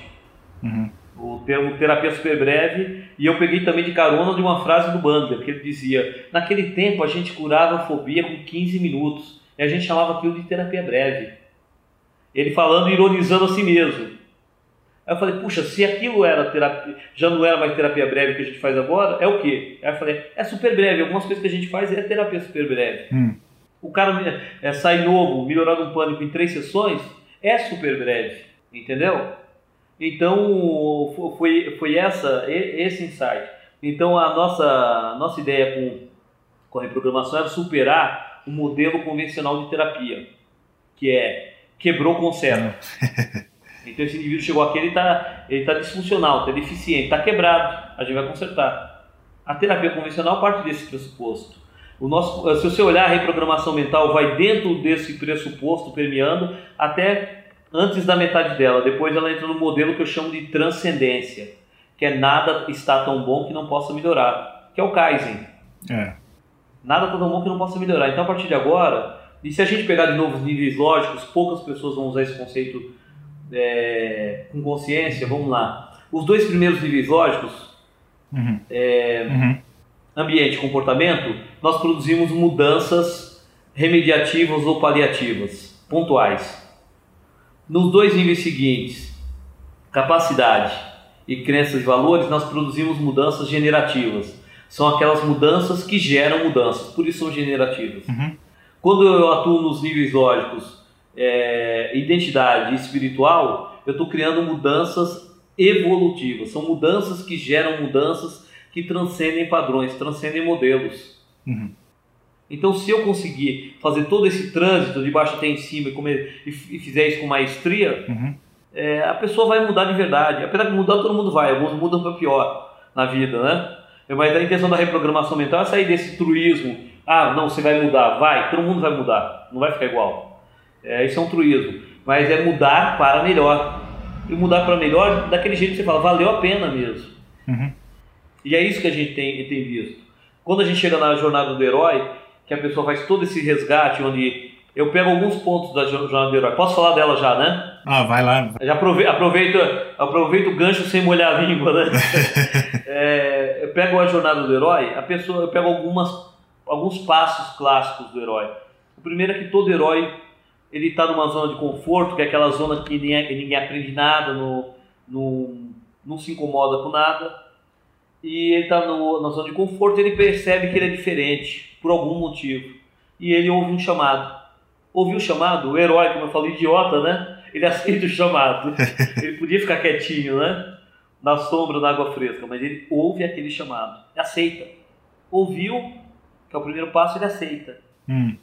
Uhum o termo terapia super breve, e eu peguei também de carona de uma frase do Bandler, que ele dizia: Naquele tempo a gente curava a fobia com 15 minutos, e a gente chamava aquilo de terapia breve. Ele falando ironizando a si mesmo. Aí eu falei: Puxa, se aquilo era terapia, já não era mais terapia breve que a gente faz agora, é o quê? Aí eu falei: É super breve, algumas coisas que a gente faz é terapia super breve. Hum. O cara é, sai novo, melhorado um pânico em três sessões, é super breve, entendeu? Então foi, foi essa, esse insight. Então a nossa, nossa ideia com, com a reprogramação era superar o modelo convencional de terapia, que é quebrou, conserta. então esse indivíduo chegou aqui, ele está ele tá disfuncional, está deficiente, está quebrado, a gente vai consertar. A terapia convencional parte desse pressuposto. O nosso, se você olhar a reprogramação mental, vai dentro desse pressuposto permeando até antes da metade dela. Depois ela entra no modelo que eu chamo de transcendência, que é nada está tão bom que não possa melhorar, que é o Kaizen. É. Nada está tão bom que não possa melhorar. Então, a partir de agora, e se a gente pegar de novo os níveis lógicos, poucas pessoas vão usar esse conceito é, com consciência. Vamos lá. Os dois primeiros níveis lógicos, Uhum. é, Uhum. ambiente e comportamento, nós produzimos mudanças remediativas ou paliativas, pontuais. Nos dois níveis seguintes, capacidade e crenças e valores, nós produzimos mudanças generativas. São aquelas mudanças que geram mudanças, por isso são generativas. Uhum. Quando eu atuo nos níveis lógicos, é, identidade e espiritual, eu estou criando mudanças evolutivas. São mudanças que geram mudanças que transcendem padrões, transcendem modelos. Uhum. Então, se eu conseguir fazer todo esse trânsito de baixo até em cima e, comer, e, fizer isso com maestria, Uhum. é, a pessoa vai mudar de verdade. Apesar de mudar, todo mundo vai. Alguns mudam para pior na vida, né? Mas a intenção da reprogramação mental é sair desse truísmo. Ah, não, você vai mudar. Vai, todo mundo vai mudar. Não vai ficar igual. É, isso é um truísmo. Mas é mudar para melhor. E mudar para melhor daquele jeito que você fala, valeu a pena mesmo. Uhum. E é isso que a gente tem, tem visto. Quando a gente chega na jornada do herói, que a pessoa faz todo esse resgate, onde eu pego alguns pontos da jo- jornada do herói. Posso falar dela já, né? Ah, vai lá. Já aprove- aproveita, aproveita o gancho sem molhar a língua, né? É, eu pego a jornada do herói, a pessoa, eu pego algumas, alguns passos clássicos do herói. O primeiro é que todo herói ele está numa zona de conforto, que é aquela zona que ninguém, ninguém aprende nada, no, no, não se incomoda com nada. E ele está na zona de conforto, ele percebe que ele é diferente por algum motivo. E ele ouve um chamado. Ouviu o chamado? O herói, como eu falei, idiota, né? Ele aceita o chamado. ele podia ficar quietinho, né? Na sombra, na água fresca, mas ele ouve aquele chamado. Aceita. Ouviu, que é o primeiro passo, ele aceita Hum.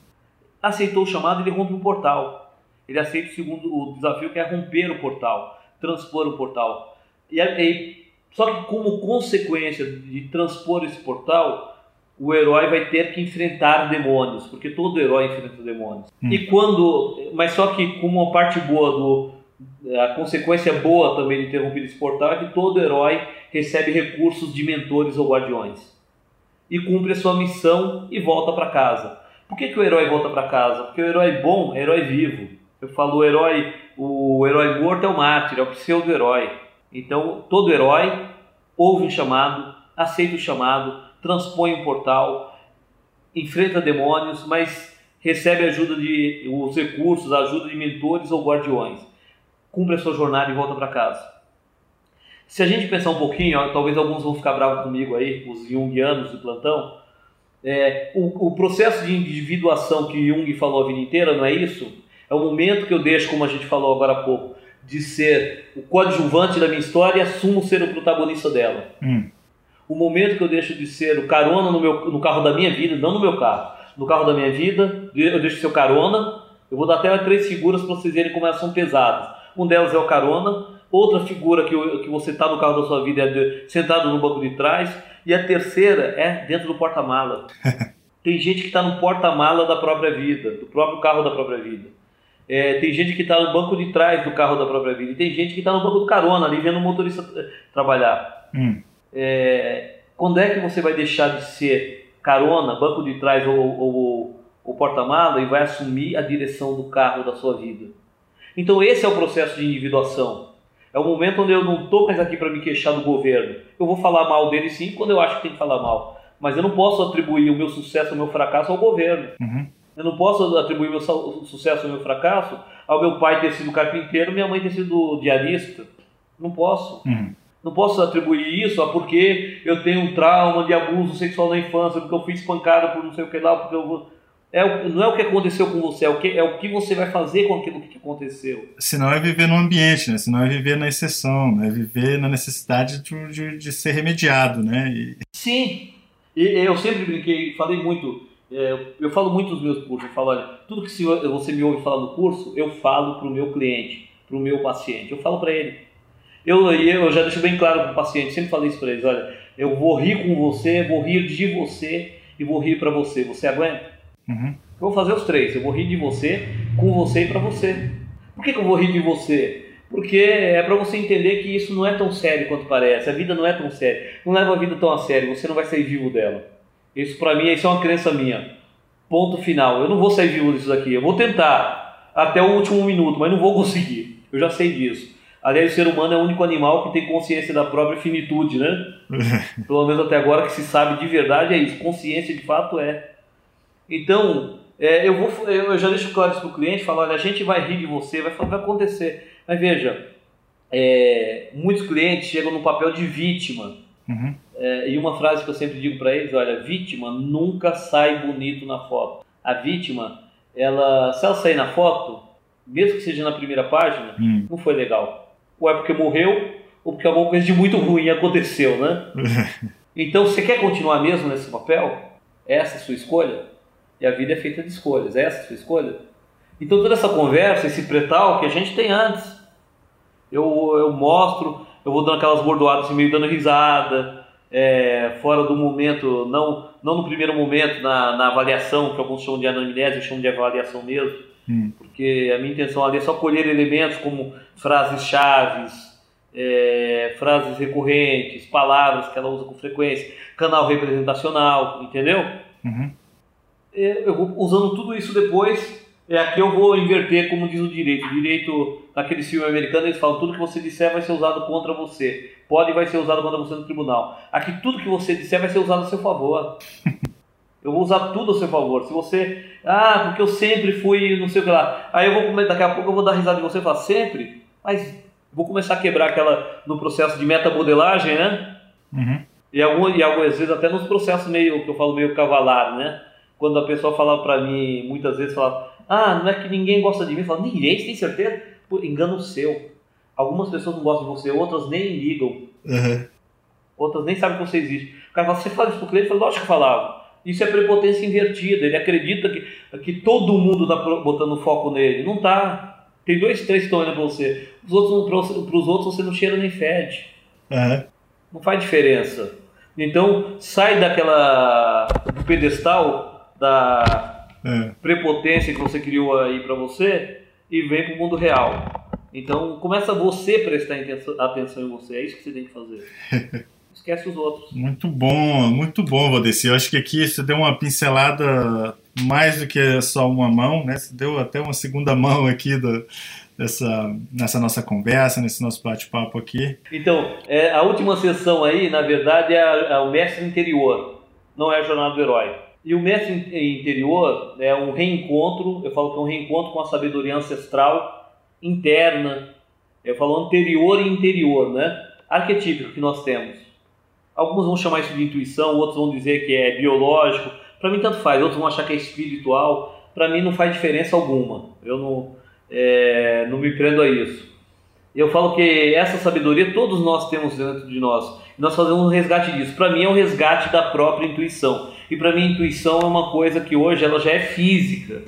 aceitou o chamado, ele rompe um portal. Ele aceita o segundo o desafio que é romper o portal, transpor o portal. E, aí- só que como consequência de transpor esse portal, o herói vai ter que enfrentar demônios, porque todo herói enfrenta demônios. Hum. E quando, mas só que como uma parte boa do a consequência boa também de ter rompido esse portal é que todo herói recebe recursos de mentores ou guardiões e cumpre a sua missão e volta para casa. Por que, que o herói volta para casa? Porque o herói bom é herói vivo. Eu falo o herói, o herói morto é o mártir, é o pseudo-herói. Então, todo herói ouve um chamado, aceita o chamado, transpõe um portal, enfrenta demônios, mas recebe ajuda de os recursos, ajuda de mentores ou guardiões. Cumpre a sua jornada e volta para casa. Se a gente pensar um pouquinho, ó, talvez alguns vão ficar bravos comigo aí, os jungianos do plantão, é, o, o processo de individuação que Jung falou a vida inteira, não é isso? É o momento que eu deixo, como a gente falou agora há pouco, de ser o coadjuvante da minha história e assumo ser o protagonista dela. Hum. O momento que eu deixo de ser o carona no, meu, no carro da minha vida, não no meu carro, no carro da minha vida, eu deixo de ser o carona. Eu vou dar até três figuras para vocês verem como elas são pesadas. Um delas é o carona, outra figura que, que você está no carro da sua vida é de- sentado no banco de trás, e a terceira é dentro do porta-mala. Tem gente que está no porta-mala da própria vida, do próprio carro da própria vida. É, tem gente que está no banco de trás do carro da própria vida. E tem gente que está no banco do carona, ali vendo o motorista eh, trabalhar. Hum. É, quando é que você vai deixar de ser carona, banco de trás ou, ou, ou porta-mala e vai assumir a direção do carro da sua vida? Então esse é o processo de individuação. É o momento onde eu não estou mais aqui para me queixar do governo. Eu vou falar mal dele sim quando eu acho que tem que falar mal. Mas eu não posso atribuir o meu sucesso, o meu fracasso ao governo. Uhum. Eu não posso atribuir meu sucesso ou meu fracasso ao meu pai ter sido carpinteiro, minha mãe ter sido diarista. Não posso. Uhum. Não posso atribuir isso a porque eu tenho um trauma de abuso sexual na infância, porque eu fui espancada por não sei o que lá, porque eu é, não é o que aconteceu com você, é o que, é o que você vai fazer com aquilo que aconteceu. Senão é viver no ambiente, né? Senão é viver na exceção, né? É viver na necessidade de, de, de ser remediado, né? E- Sim, e eu sempre brinquei, falei muito, é, eu falo muito nos meus cursos, eu falo, olha, tudo que você me ouve falar no curso, eu falo para o meu cliente, para o meu paciente, eu falo para ele. Eu, eu já deixo bem claro para o paciente, sempre falei isso para eles, olha, eu vou rir com você, vou rir de você e vou rir para você, você aguenta? Uhum. Eu vou fazer os três. Eu vou rir de você, com você e pra você. Por que, que eu vou rir de você? Porque é para você entender que isso não é tão sério quanto parece, a vida não é tão séria. Não leva a vida tão a sério, você não vai sair vivo dela. Isso para mim isso é uma crença minha. Ponto final. Eu não vou sair vivo disso daqui. Eu vou tentar até o último minuto, mas não vou conseguir. Eu já sei disso. Aliás, o ser humano é o único animal que tem consciência da própria finitude, né? Pelo menos até agora que se sabe de verdade é isso. Consciência de fato é. Então, é, eu, vou, eu já deixo claro isso para o cliente, falo, olha, a gente vai rir de você, vai, vai acontecer. Mas veja, é, muitos clientes chegam no papel de vítima. Uhum. É, e uma frase que eu sempre digo para eles, olha, vítima nunca sai bonito na foto. A vítima, ela, se ela sair na foto, mesmo que seja na primeira página, uhum. não foi legal. Ou é porque morreu, ou porque alguma coisa de muito ruim aconteceu, né? então, você quer continuar mesmo nesse papel? Essa é a sua escolha? E a vida é feita de escolhas. É essa a sua escolha? Então, toda essa conversa, esse pretal que a gente tem antes, eu, eu mostro, eu vou dando aquelas bordoadas meio dando risada, é, fora do momento, não, não no primeiro momento, na, na avaliação, que alguns chamam de anamnese, eu chamo de avaliação mesmo, hum. porque a minha intenção ali é só colher elementos como frases chaves, é, frases recorrentes, palavras que ela usa com frequência, canal representacional, entendeu? Uhum. É, eu vou usando tudo isso depois é, aqui eu vou inverter, como diz o direito. O direito, naquele filme americano, eles falam tudo que você disser vai ser usado contra você. Pode e vai ser usado contra você no tribunal. Aqui tudo que você disser vai ser usado a seu favor. Eu vou usar tudo a seu favor. Se você. Ah, porque eu sempre fui não sei o que lá. Aí eu vou daqui a pouco eu vou dar risada de você e falar, sempre? Mas vou começar a quebrar aquela no processo de metamodelagem, né? Uhum. E, algum, e algumas vezes até nos processos meio que eu falo meio cavalar, né? Quando a pessoa falava para mim, muitas vezes falava, ah, não é que ninguém gosta de mim. Fala, ninguém, você tem certeza? Pô, engano seu. Algumas pessoas não gostam de você, outras nem ligam. Uhum. Outras nem sabem que você existe. O cara fala, você fala isso pro cliente? Eu falo, lógico que falava. Isso é prepotência invertida. Ele acredita que, que todo mundo está botando foco nele. Não tá. Tem dois, três que estão olhando para você. Os outros, para os outros você não cheira nem fede. Uhum. Não faz diferença. Então, sai daquela do pedestal da é. prepotência que você criou aí para você e vem para o mundo real. Então começa você a prestar atenção em você, é isso que você tem que fazer. Esquece os outros. Muito bom, muito bom, Valdeci. Eu acho que aqui você deu uma pincelada mais do que só uma mão, né? Você deu até uma segunda mão aqui do, dessa, nessa nossa conversa, nesse nosso bate-papo aqui. Então, é, a última sessão aí, na verdade, é, a, é o mestre interior, não é a jornada do herói. E o mestre interior é um reencontro, eu falo que é um reencontro com a sabedoria ancestral interna, eu falo anterior e interior, né? Arquetípico que nós temos. Alguns vão chamar isso de intuição, outros vão dizer que é biológico. Para mim, tanto faz. Outros vão achar que é espiritual. Para mim, não faz diferença alguma. Eu não, é, não me prendo a isso. Eu falo que essa sabedoria todos nós temos dentro de nós. Nós fazemos um resgate disso. Para mim, é um resgate da própria intuição. E para mim, intuição é uma coisa que hoje ela já é física.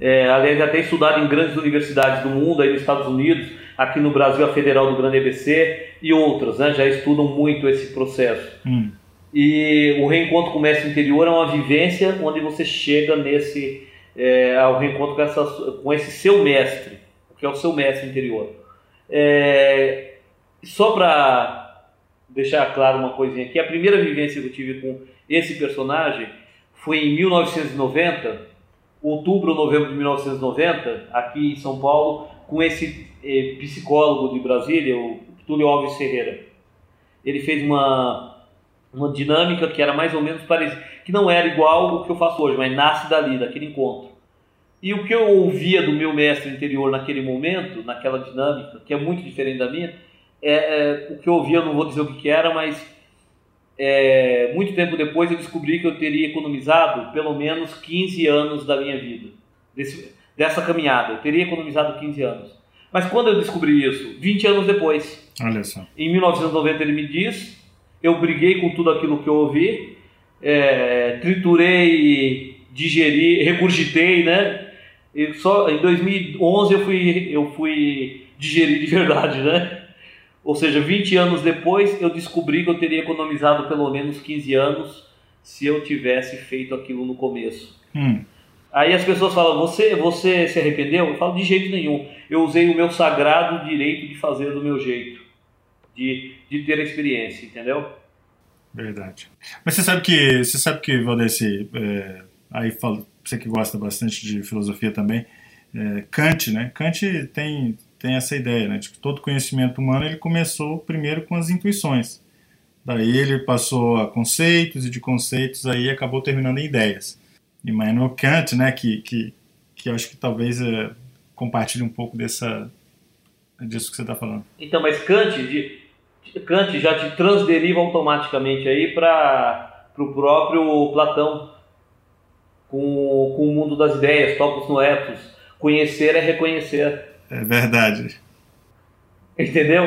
É, aliás, até estudada em grandes universidades do mundo, aí nos Estados Unidos, aqui no Brasil, a Federal do Grande EBC e outras, né, já estudam muito esse processo. Hum. E o reencontro com o mestre interior é uma vivência onde você chega nesse é, ao reencontro com, essa, com esse seu mestre, que é o seu mestre interior. É, só para deixar claro uma coisinha aqui, a primeira vivência que eu tive com esse personagem foi em 1990, outubro ou novembro de 1990, aqui em São Paulo, com esse eh, psicólogo de Brasília, o Túlio Alves Ferreira. Ele fez uma, uma dinâmica que era mais ou menos parecida, que não era igual o que eu faço hoje, mas nasce dali, daquele encontro. E o que eu ouvia do meu mestre interior naquele momento, naquela dinâmica, que é muito diferente da minha, é, é o que eu ouvia, eu não vou dizer o que, que era, mas é, muito tempo depois eu descobri que eu teria economizado pelo menos 15 anos da minha vida, desse, dessa caminhada. Eu teria economizado 15 anos. Mas quando eu descobri isso? 20 anos depois. Olha só. Em 1990 ele me diz, eu briguei com tudo aquilo que eu ouvi, é, triturei, digeri, regurgitei, né? E só em 2011 eu fui, eu fui digerir de verdade, né? Ou seja, 20 anos depois eu descobri que eu teria economizado pelo menos 15 anos se eu tivesse feito aquilo no começo. Hum. Aí as pessoas falam, você, você se arrependeu? Eu falo, de jeito nenhum. Eu usei o meu sagrado direito de fazer do meu jeito, de, de ter a experiência, entendeu? Verdade. Mas você sabe que, você sabe que Valdeci, é, aí fala, você que gosta bastante de filosofia também, é, Kant, né? Kant tem, tem essa ideia, né? De que todo conhecimento humano ele começou primeiro com as intuições. Daí ele passou a conceitos e de conceitos aí acabou terminando em ideias. Immanuel Kant, né, que, que, que acho que talvez é, compartilhe um pouco dessa, disso que você está falando. Então, mas Kant, de, Kant já te transderiva automaticamente aí para o próprio Platão, com, com o mundo das ideias, topos no ethos. Conhecer é reconhecer. É verdade. Entendeu?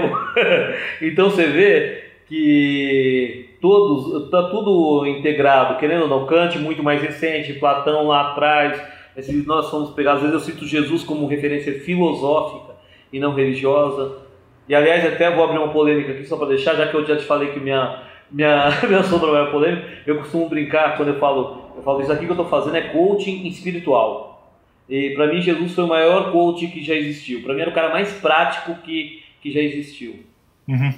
então você vê que todos está tudo integrado, querendo ou não, Kant muito mais recente, Platão lá atrás. Nós fomos pegar, às vezes eu cito Jesus como referência filosófica e não religiosa. E aliás, até vou abrir uma polêmica aqui só para deixar, já que eu já te falei que minha minha minha sombra é polêmica, eu costumo brincar quando eu falo, eu falo isso aqui que eu estou fazendo é coaching espiritual. E para mim Jesus foi o maior coach que já existiu. Para mim era o cara mais prático que que já existiu. Uhum.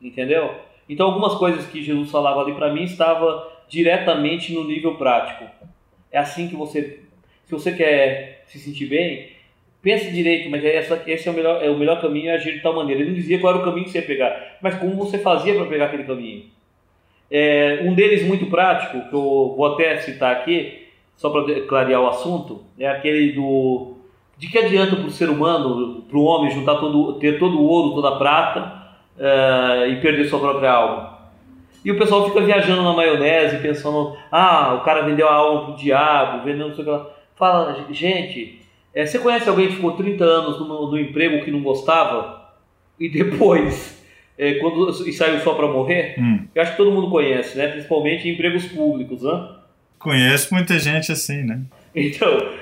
Entendeu? Então, algumas coisas que Jesus falava ali para mim estava diretamente no nível prático. É assim que você, se você quer se sentir bem, pense direito, mas é essa, esse é o melhor, é o melhor caminho é agir de tal maneira. Ele não dizia qual era o caminho que você ia pegar, mas como você fazia para pegar aquele caminho. É, um deles muito prático, que eu vou até citar aqui, só para clarear o assunto, é aquele do de que adianta para o ser humano, para o homem juntar todo, ter todo o ouro, toda a prata uh, e perder sua própria alma. E o pessoal fica viajando na maionese, pensando, ah, o cara vendeu a alma pro diabo, vendeu não sei o que lá. Fala, gente, é, você conhece alguém que ficou 30 anos no, no emprego que não gostava e depois, é, quando e saiu só para morrer? Hum. Eu acho que todo mundo conhece, né? Principalmente em empregos públicos, né? Conheço muita gente assim, né? Então,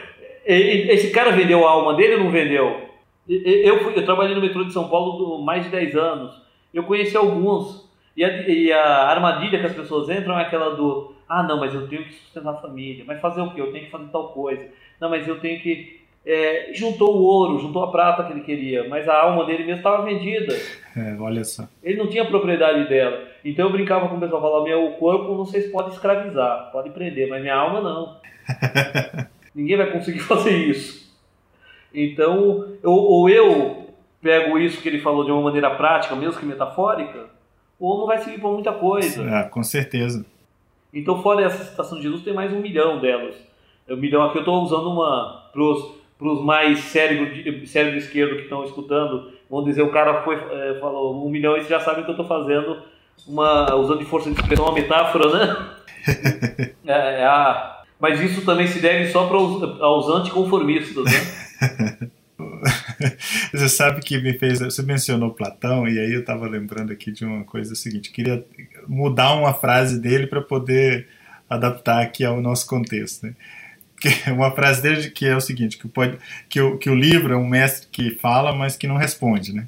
esse cara vendeu a alma dele ou não vendeu? Eu, eu trabalhei no metrô de São Paulo mais de 10 anos eu conheci alguns. E a, e a, armadilha que as pessoas entram é aquela do: ah, não, mas eu tenho que sustentar a família. Mas fazer o quê? Eu tenho que fazer tal coisa. Não, mas eu tenho que. É, juntou o ouro, juntou a prata que ele queria, mas a alma dele mesmo estava vendida. É, olha só. Ele não tinha propriedade dela. Então eu brincava com o pessoal, falava: meu corpo vocês podem escravizar, pode prender, mas minha alma não. Ninguém vai conseguir fazer isso. Então, ou, ou eu pego isso que ele falou de uma maneira prática, mesmo que metafórica, ou não vai servir para muita coisa. É, com certeza. Então, fora essa citação de Jesus, tem mais um milhão delas. Um milhão aqui eu estou usando uma para os mais cérebro, cérebro esquerdo que estão escutando. Vamos dizer, o cara foi, é, falou um milhão e já sabe que eu estou fazendo, uma, usando de força de expressão, uma metáfora, né? é, é a, mas isso também se deve só para os, aos anticonformistas, né? Você sabe que me fez. Você mencionou Platão, e aí eu estava lembrando aqui de uma coisa seguinte: queria mudar uma frase dele para poder adaptar aqui ao nosso contexto. Né? Que uma frase dele que é o seguinte: que, pode, que, o, que o livro é um mestre que fala, mas que não responde. Né?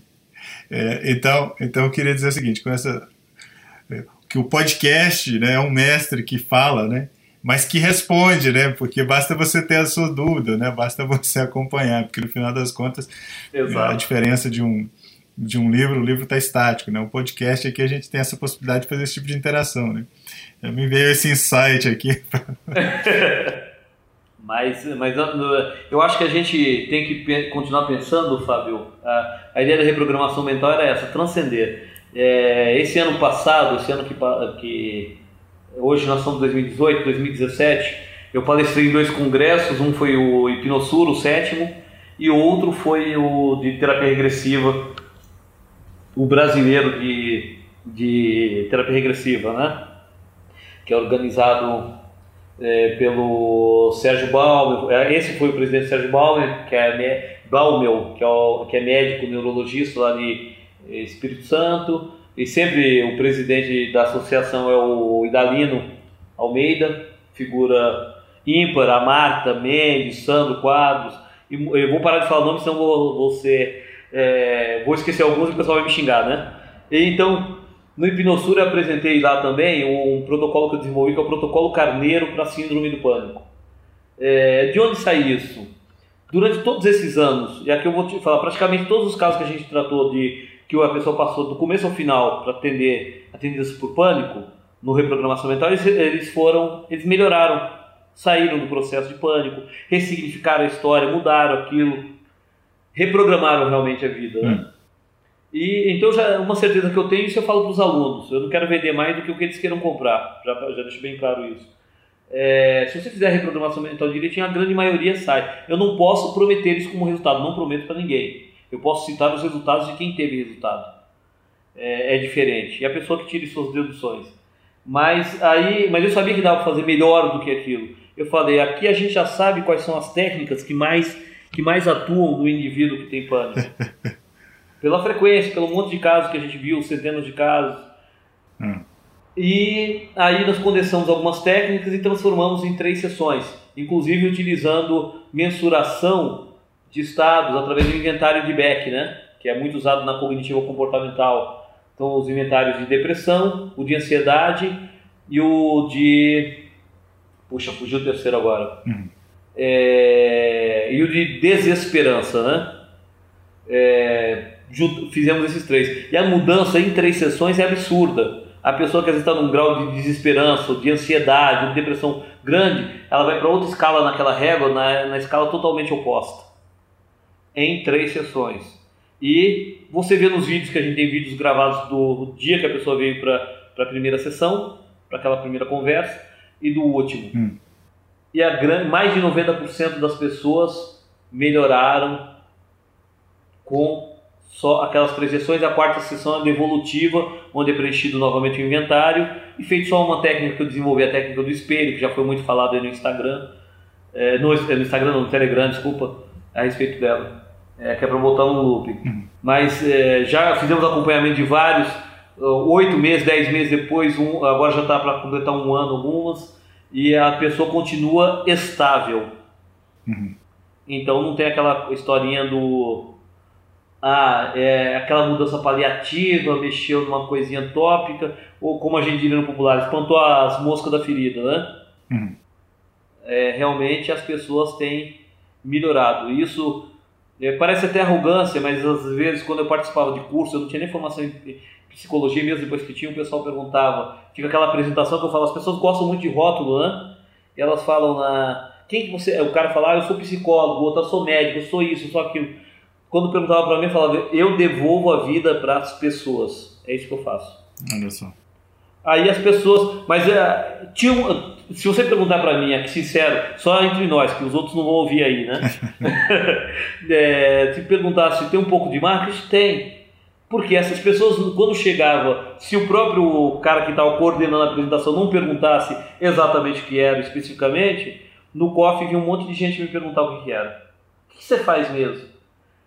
É, então, então eu queria dizer o seguinte: com essa, é, que o podcast né, é um mestre que fala, né? mas que responde, né? Porque basta você ter a sua dúvida, né? Basta você acompanhar, porque no final das contas Exato. a diferença de um de um livro, o livro está estático, né? O podcast aqui a gente tem essa possibilidade de fazer esse tipo de interação, né? Eu me veio esse insight aqui. mas, mas eu acho que a gente tem que continuar pensando, Fábio. A, a ideia da reprogramação mental era essa, transcender. É, esse ano passado, esse ano que, que hoje nós estamos em 2018, 2017, eu palestrei em dois congressos, um foi o Hipnossuro, o sétimo, e o outro foi o de terapia regressiva, o brasileiro de, de terapia regressiva, né? Que é organizado é, pelo Sérgio Baumer, é, esse foi o presidente Sérgio Baumer, que é, Baumel, que é, o, que é médico neurologista lá de Espírito Santo, e sempre o presidente da associação é o Idalino Almeida, figura ímpar, a Marta Mendes, Sandro Quadros. E eu vou parar de falar nome, senão vou, vou, ser, é, vou esquecer alguns e o pessoal vai me xingar, né? Então, no Hipnossura eu apresentei lá também um protocolo que eu desenvolvi, que é o protocolo Carneiro para Síndrome do Pânico. É, de onde sai isso? Durante todos esses anos, e aqui eu vou te falar, praticamente todos os casos que a gente tratou de que a pessoa passou do começo ao final para atender atendidas por pânico, no reprogramação mental, eles, eles foram, eles melhoraram, saíram do processo de pânico, ressignificaram a história, mudaram aquilo, reprogramaram realmente a vida. Né? E então já uma certeza que eu tenho, isso eu falo para os alunos. Eu não quero vender mais do que o que eles queiram comprar. Já, já deixo bem claro isso. É, se você fizer a reprogramação mental direitinho, a grande maioria sai. Eu não posso prometer isso como resultado, não prometo para ninguém. Eu posso citar os resultados de quem teve resultado. É, é, diferente. E a pessoa que tire suas deduções. Mas aí, mas eu sabia que dava para fazer melhor do que aquilo. Eu falei, aqui a gente já sabe quais são as técnicas que mais que mais atuam no indivíduo que tem pânico. Pela frequência, pelo monte de casos que a gente viu, centenas de casos. Hum. E aí nós condensamos algumas técnicas e transformamos em três sessões, inclusive utilizando mensuração de estados através do inventário de Beck, né? que é muito usado na cognitiva comportamental. Então, os inventários de depressão, o de ansiedade e o de. Puxa, fugiu o terceiro agora. Uhum. É... E o de desesperança, né? É... Fizemos esses três. E a mudança em três sessões é absurda a pessoa que às vezes está num grau de desesperança, de ansiedade, de depressão grande, ela vai para outra escala naquela régua, na, na escala totalmente oposta, em três sessões. E você vê nos vídeos que a gente tem vídeos gravados do dia que a pessoa veio para a primeira sessão, para aquela primeira conversa, e do último. Hum. E a grande, mais de 90% das pessoas melhoraram com só aquelas três sessões. A quarta sessão é devolutiva, onde é preenchido novamente o inventário e feito só uma técnica que eu desenvolvi, a técnica do espelho, que já foi muito falado aí no Instagram, é, no, no, Instagram, não, no Telegram, desculpa, a respeito dela. É, que é para botar no loop. Uhum. Mas é, já fizemos acompanhamento de vários, oito meses, dez meses depois, um, agora já está para completar um ano algumas, e a pessoa continua estável. Uhum. Então não tem aquela historinha do ah, é, aquela mudança paliativa, mexeu numa coisinha tópica, ou como a gente diria no popular, espantou as moscas da ferida, né? Uhum. É, realmente as pessoas têm melhorado. Isso é, parece até arrogância, mas às vezes quando eu participava de curso, eu não tinha nem formação em psicologia mesmo, depois que tinha, o pessoal perguntava, fica aquela apresentação que eu falo, as pessoas gostam muito de rótulo, né? E elas falam na... Quem que você... O cara fala, ah, eu sou psicólogo, outro, eu sou médico, eu sou isso, eu sou aquilo quando perguntava para mim, falava: eu devolvo a vida para as pessoas. É isso que eu faço. Olha só. Aí as pessoas, mas é, tinha se você perguntar para mim, aqui sincero, só entre nós, que os outros não vão ouvir aí, né? é, se perguntar se tem um pouco de marketing, tem. Porque essas pessoas, quando chegava, se o próprio cara que estava coordenando a apresentação não perguntasse exatamente o que era especificamente, no COF vinha um monte de gente me perguntar o que era. O que você faz mesmo?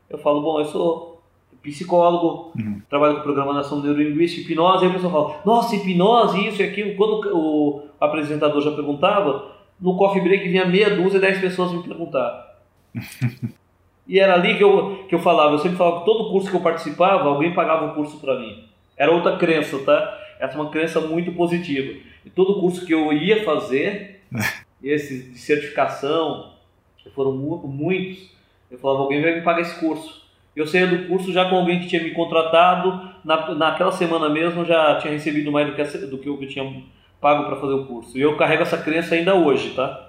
Eu falo, bom, eu sou psicólogo, uhum. trabalho com programação neurolinguística, hipnose, aí a pessoa fala, nossa, hipnose, isso e aquilo. Quando o apresentador já perguntava, no coffee break vinha meia dúzia, dez pessoas me perguntar. e era ali que eu, que eu falava, eu sempre falava que todo curso que eu participava, alguém pagava o curso para mim. Era outra crença, tá? Essa é uma crença muito positiva. E todo curso que eu ia fazer, esses de certificação, foram muitos, eu falava, alguém vai me pagar esse curso. Eu saía do curso já com alguém que tinha me contratado, na, naquela semana mesmo já tinha recebido mais do que, do que eu tinha pago para fazer o curso. E eu carrego essa crença ainda hoje, tá?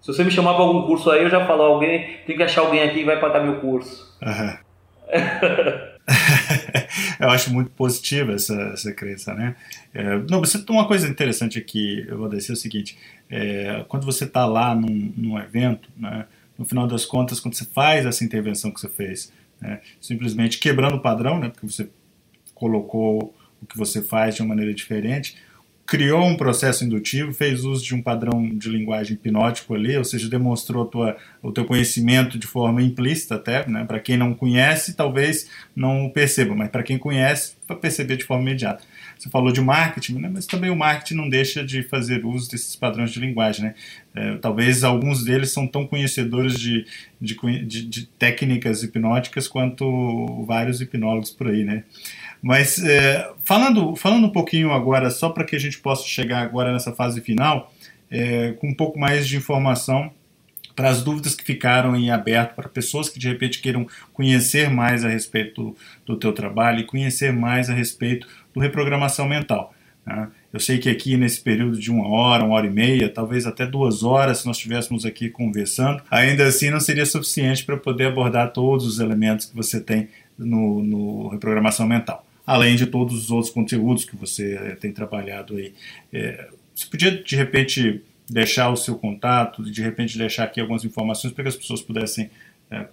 Se você me chamar para algum curso aí, eu já falo, alguém tem que achar alguém aqui que vai pagar meu curso. Uhum. eu acho muito positiva essa, essa crença, né? É, não, você tem uma coisa interessante aqui, eu vou dizer o seguinte: é, quando você está lá num, num evento, né? No final das contas, quando você faz essa intervenção que você fez, né, simplesmente quebrando o padrão, né, porque você colocou o que você faz de uma maneira diferente, criou um processo indutivo, fez uso de um padrão de linguagem hipnótico ali, ou seja, demonstrou tua, o teu conhecimento de forma implícita até, né? para quem não conhece, talvez não perceba, mas para quem conhece, vai perceber de forma imediata. Você falou de marketing, né? mas também o marketing não deixa de fazer uso desses padrões de linguagem. Né? É, talvez alguns deles são tão conhecedores de, de, de, de, técnicas hipnóticas quanto vários hipnólogos por aí. Né? Mas é, falando, falando um pouquinho agora, só para que a gente possa chegar agora nessa fase final, é, com um pouco mais de informação para as dúvidas que ficaram em aberto, para pessoas que de repente queiram conhecer mais a respeito do, do teu trabalho e conhecer mais a respeito do reprogramação mental. Né? Eu sei que aqui nesse período de uma hora, uma hora e meia, talvez até duas horas, se nós estivéssemos aqui conversando, ainda assim não seria suficiente para poder abordar todos os elementos que você tem no, no reprogramação mental, além de todos os outros conteúdos que você eh, tem trabalhado aí. É, você podia de repente deixar o seu contato, de repente deixar aqui algumas informações para que as pessoas pudessem é,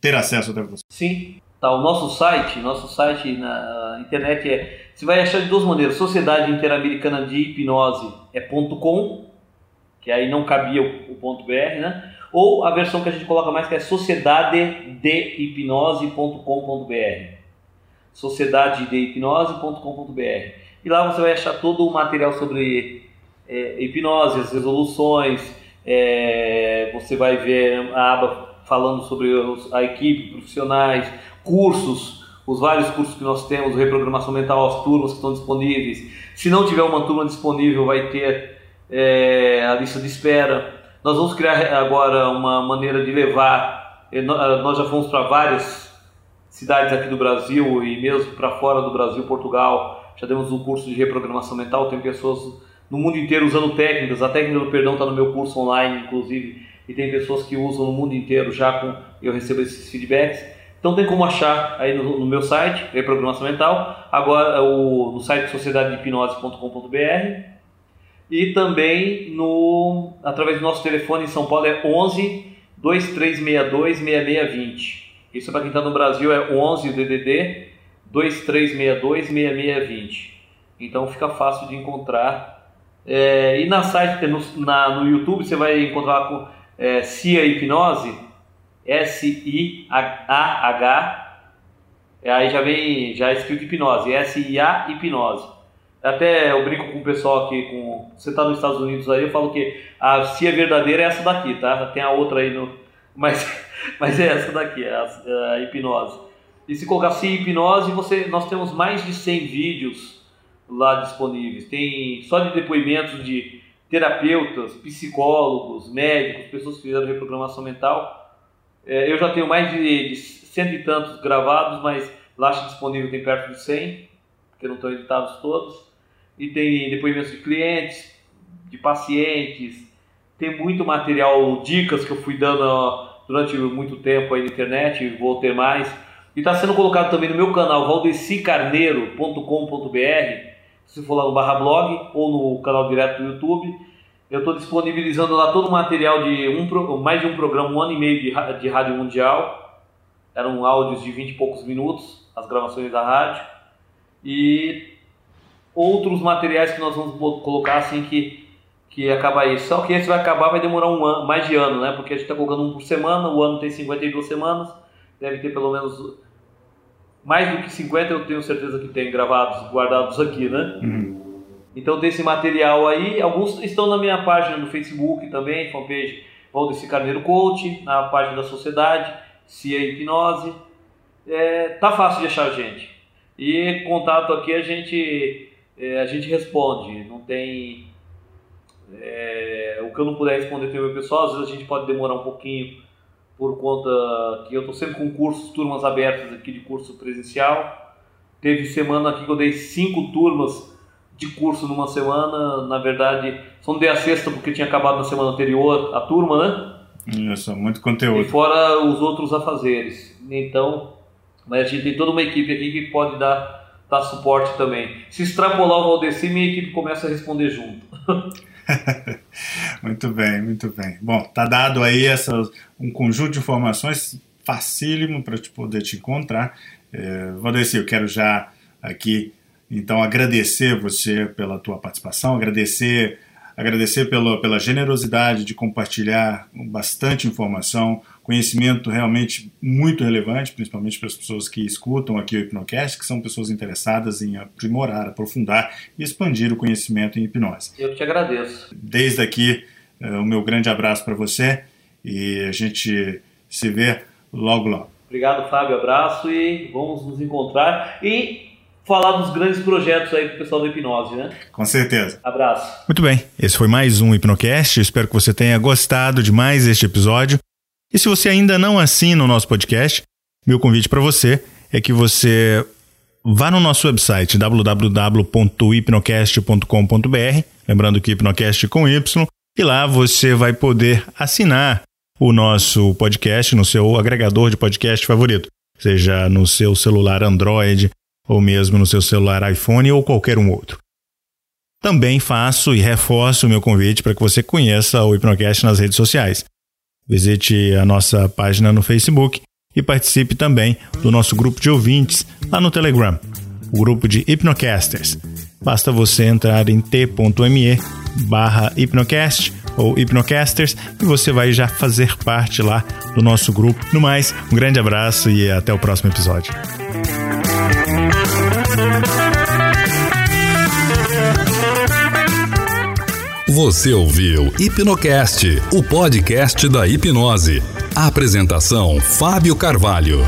ter acesso até você. Sim. Tá, o nosso site, nosso site na internet é, você vai achar de duas maneiras, Sociedade Interamericana de Hipnose é .com, que aí não cabia o, o ponto .br, né? Ou a versão que a gente coloca mais que é sociedadedehipnose.com.br sociedadedehipnose.com.br e lá você vai achar todo o material sobre é, hipnose, as resoluções, é, você vai ver a aba falando sobre a equipe, profissionais, cursos, os vários cursos que nós temos, reprogramação mental, as turmas que estão disponíveis. Se não tiver uma turma disponível, vai ter é, a lista de espera. Nós vamos criar agora uma maneira de levar. É, nós já fomos para várias cidades aqui do Brasil e mesmo para fora do Brasil, Portugal. Já temos um curso de reprogramação mental. Tem pessoas no mundo inteiro usando técnicas. A técnica do perdão está no meu curso online, inclusive, e tem pessoas que usam no mundo inteiro já com eu recebo esses feedbacks. Então tem como achar aí no, no meu site, Reprogramação Mental, agora o, no site sociedadehipnose.com.br e também no através do nosso telefone em São Paulo é 11 2362 6620. Isso para quem está no Brasil é 11 DDD 2362 6620. Então fica fácil de encontrar é, e na site, no, na, no YouTube, você vai encontrar com é, CIA Hipnose, S-I-A-H, aí já vem, já é escrito hipnose, S-I-A Hipnose. Até eu brinco com o pessoal aqui, com, você está nos Estados Unidos aí, eu falo que a CIA verdadeira é essa daqui, tá? Tem a outra aí no. Mas, mas é essa daqui, é a, é a hipnose. E se colocar CIA Hipnose, você, nós temos mais de 100 vídeos lá disponíveis. Tem só de depoimentos de terapeutas, psicólogos, médicos, pessoas que fizeram reprogramação mental. É, eu já tenho mais de, de cento e tantos gravados, mas está disponível tem perto de 100, porque não estão editados todos. E tem depoimentos de clientes, de pacientes, tem muito material, dicas que eu fui dando durante muito tempo aí na internet, vou ter mais. E está sendo colocado também no meu canal, valdecicarneiro.com.br, se for lá no barra blog ou no canal direto do YouTube. Eu estou disponibilizando lá todo o material de um, mais de um programa, um ano e meio de, de rádio mundial. Eram áudios de 20 e poucos minutos, as gravações da rádio. E outros materiais que nós vamos colocar assim que, que acaba isso. Só que esse vai acabar, vai demorar um ano, mais de ano, né? Porque a gente está colocando um por semana, o ano tem 52 semanas, deve ter pelo menos mais do que 50 eu tenho certeza que tem gravados, guardados aqui, né? Uhum. Então tem esse material aí, alguns estão na minha página no Facebook também, fanpage Valdeci Carneiro Coach, na página da Sociedade, CIA Hipnose. É, tá fácil de achar gente. E contato aqui a gente, é, a gente responde, não tem... É, o que eu não puder responder tem o meu pessoal, às vezes a gente pode demorar um pouquinho por conta que eu estou sempre com cursos, turmas abertas aqui de curso presencial. Teve semana aqui que eu dei cinco turmas de curso numa semana. Na verdade, só não dei a sexta porque tinha acabado na semana anterior a turma, né? Isso, muito conteúdo. E fora os outros afazeres. Então, mas a gente tem toda uma equipe aqui que pode dar, dar suporte também. Se extrapolar o Valdeci, minha equipe começa a responder junto. muito bem, muito bem. Bom, tá dado aí essa, um conjunto de informações facílimo para te poder te encontrar. É, Valdeci, eu quero já aqui então agradecer você pela tua participação, agradecer agradecer pela, pela generosidade de compartilhar bastante informação, conhecimento realmente muito relevante, principalmente para as pessoas que escutam aqui o Hipnocast, que são pessoas interessadas em aprimorar, aprofundar e expandir o conhecimento em hipnose. Eu te agradeço. Desde aqui, eh, o meu grande abraço para você e a gente se vê logo logo. Obrigado, Fábio. Abraço e vamos nos encontrar. E falar dos grandes projetos aí do pessoal da hipnose, né? Com certeza. Abraço. Muito bem, esse foi mais um Hipnocast. Espero que você tenha gostado de mais este episódio. E se você ainda não assina o nosso podcast, meu convite para você é que você vá no nosso website www.hipnocast.com.br, lembrando que Hipnocast com Y, e lá você vai poder assinar o nosso podcast no seu agregador de podcast favorito, seja no seu celular Android ou mesmo no seu celular iPhone ou qualquer um outro. Também faço e reforço o meu convite para que você conheça o Hipnocast nas redes sociais. Visite a nossa página no Facebook e participe também do nosso grupo de ouvintes lá no Telegram, o grupo de Hipnocasters. Basta você entrar em t.me barra Hipnocast ou Hipnocasters e você vai já fazer parte lá do nosso grupo. No mais, um grande abraço e até o próximo episódio. Você ouviu Hipnocast, o podcast da hipnose. Apresentação: Fábio Carvalho.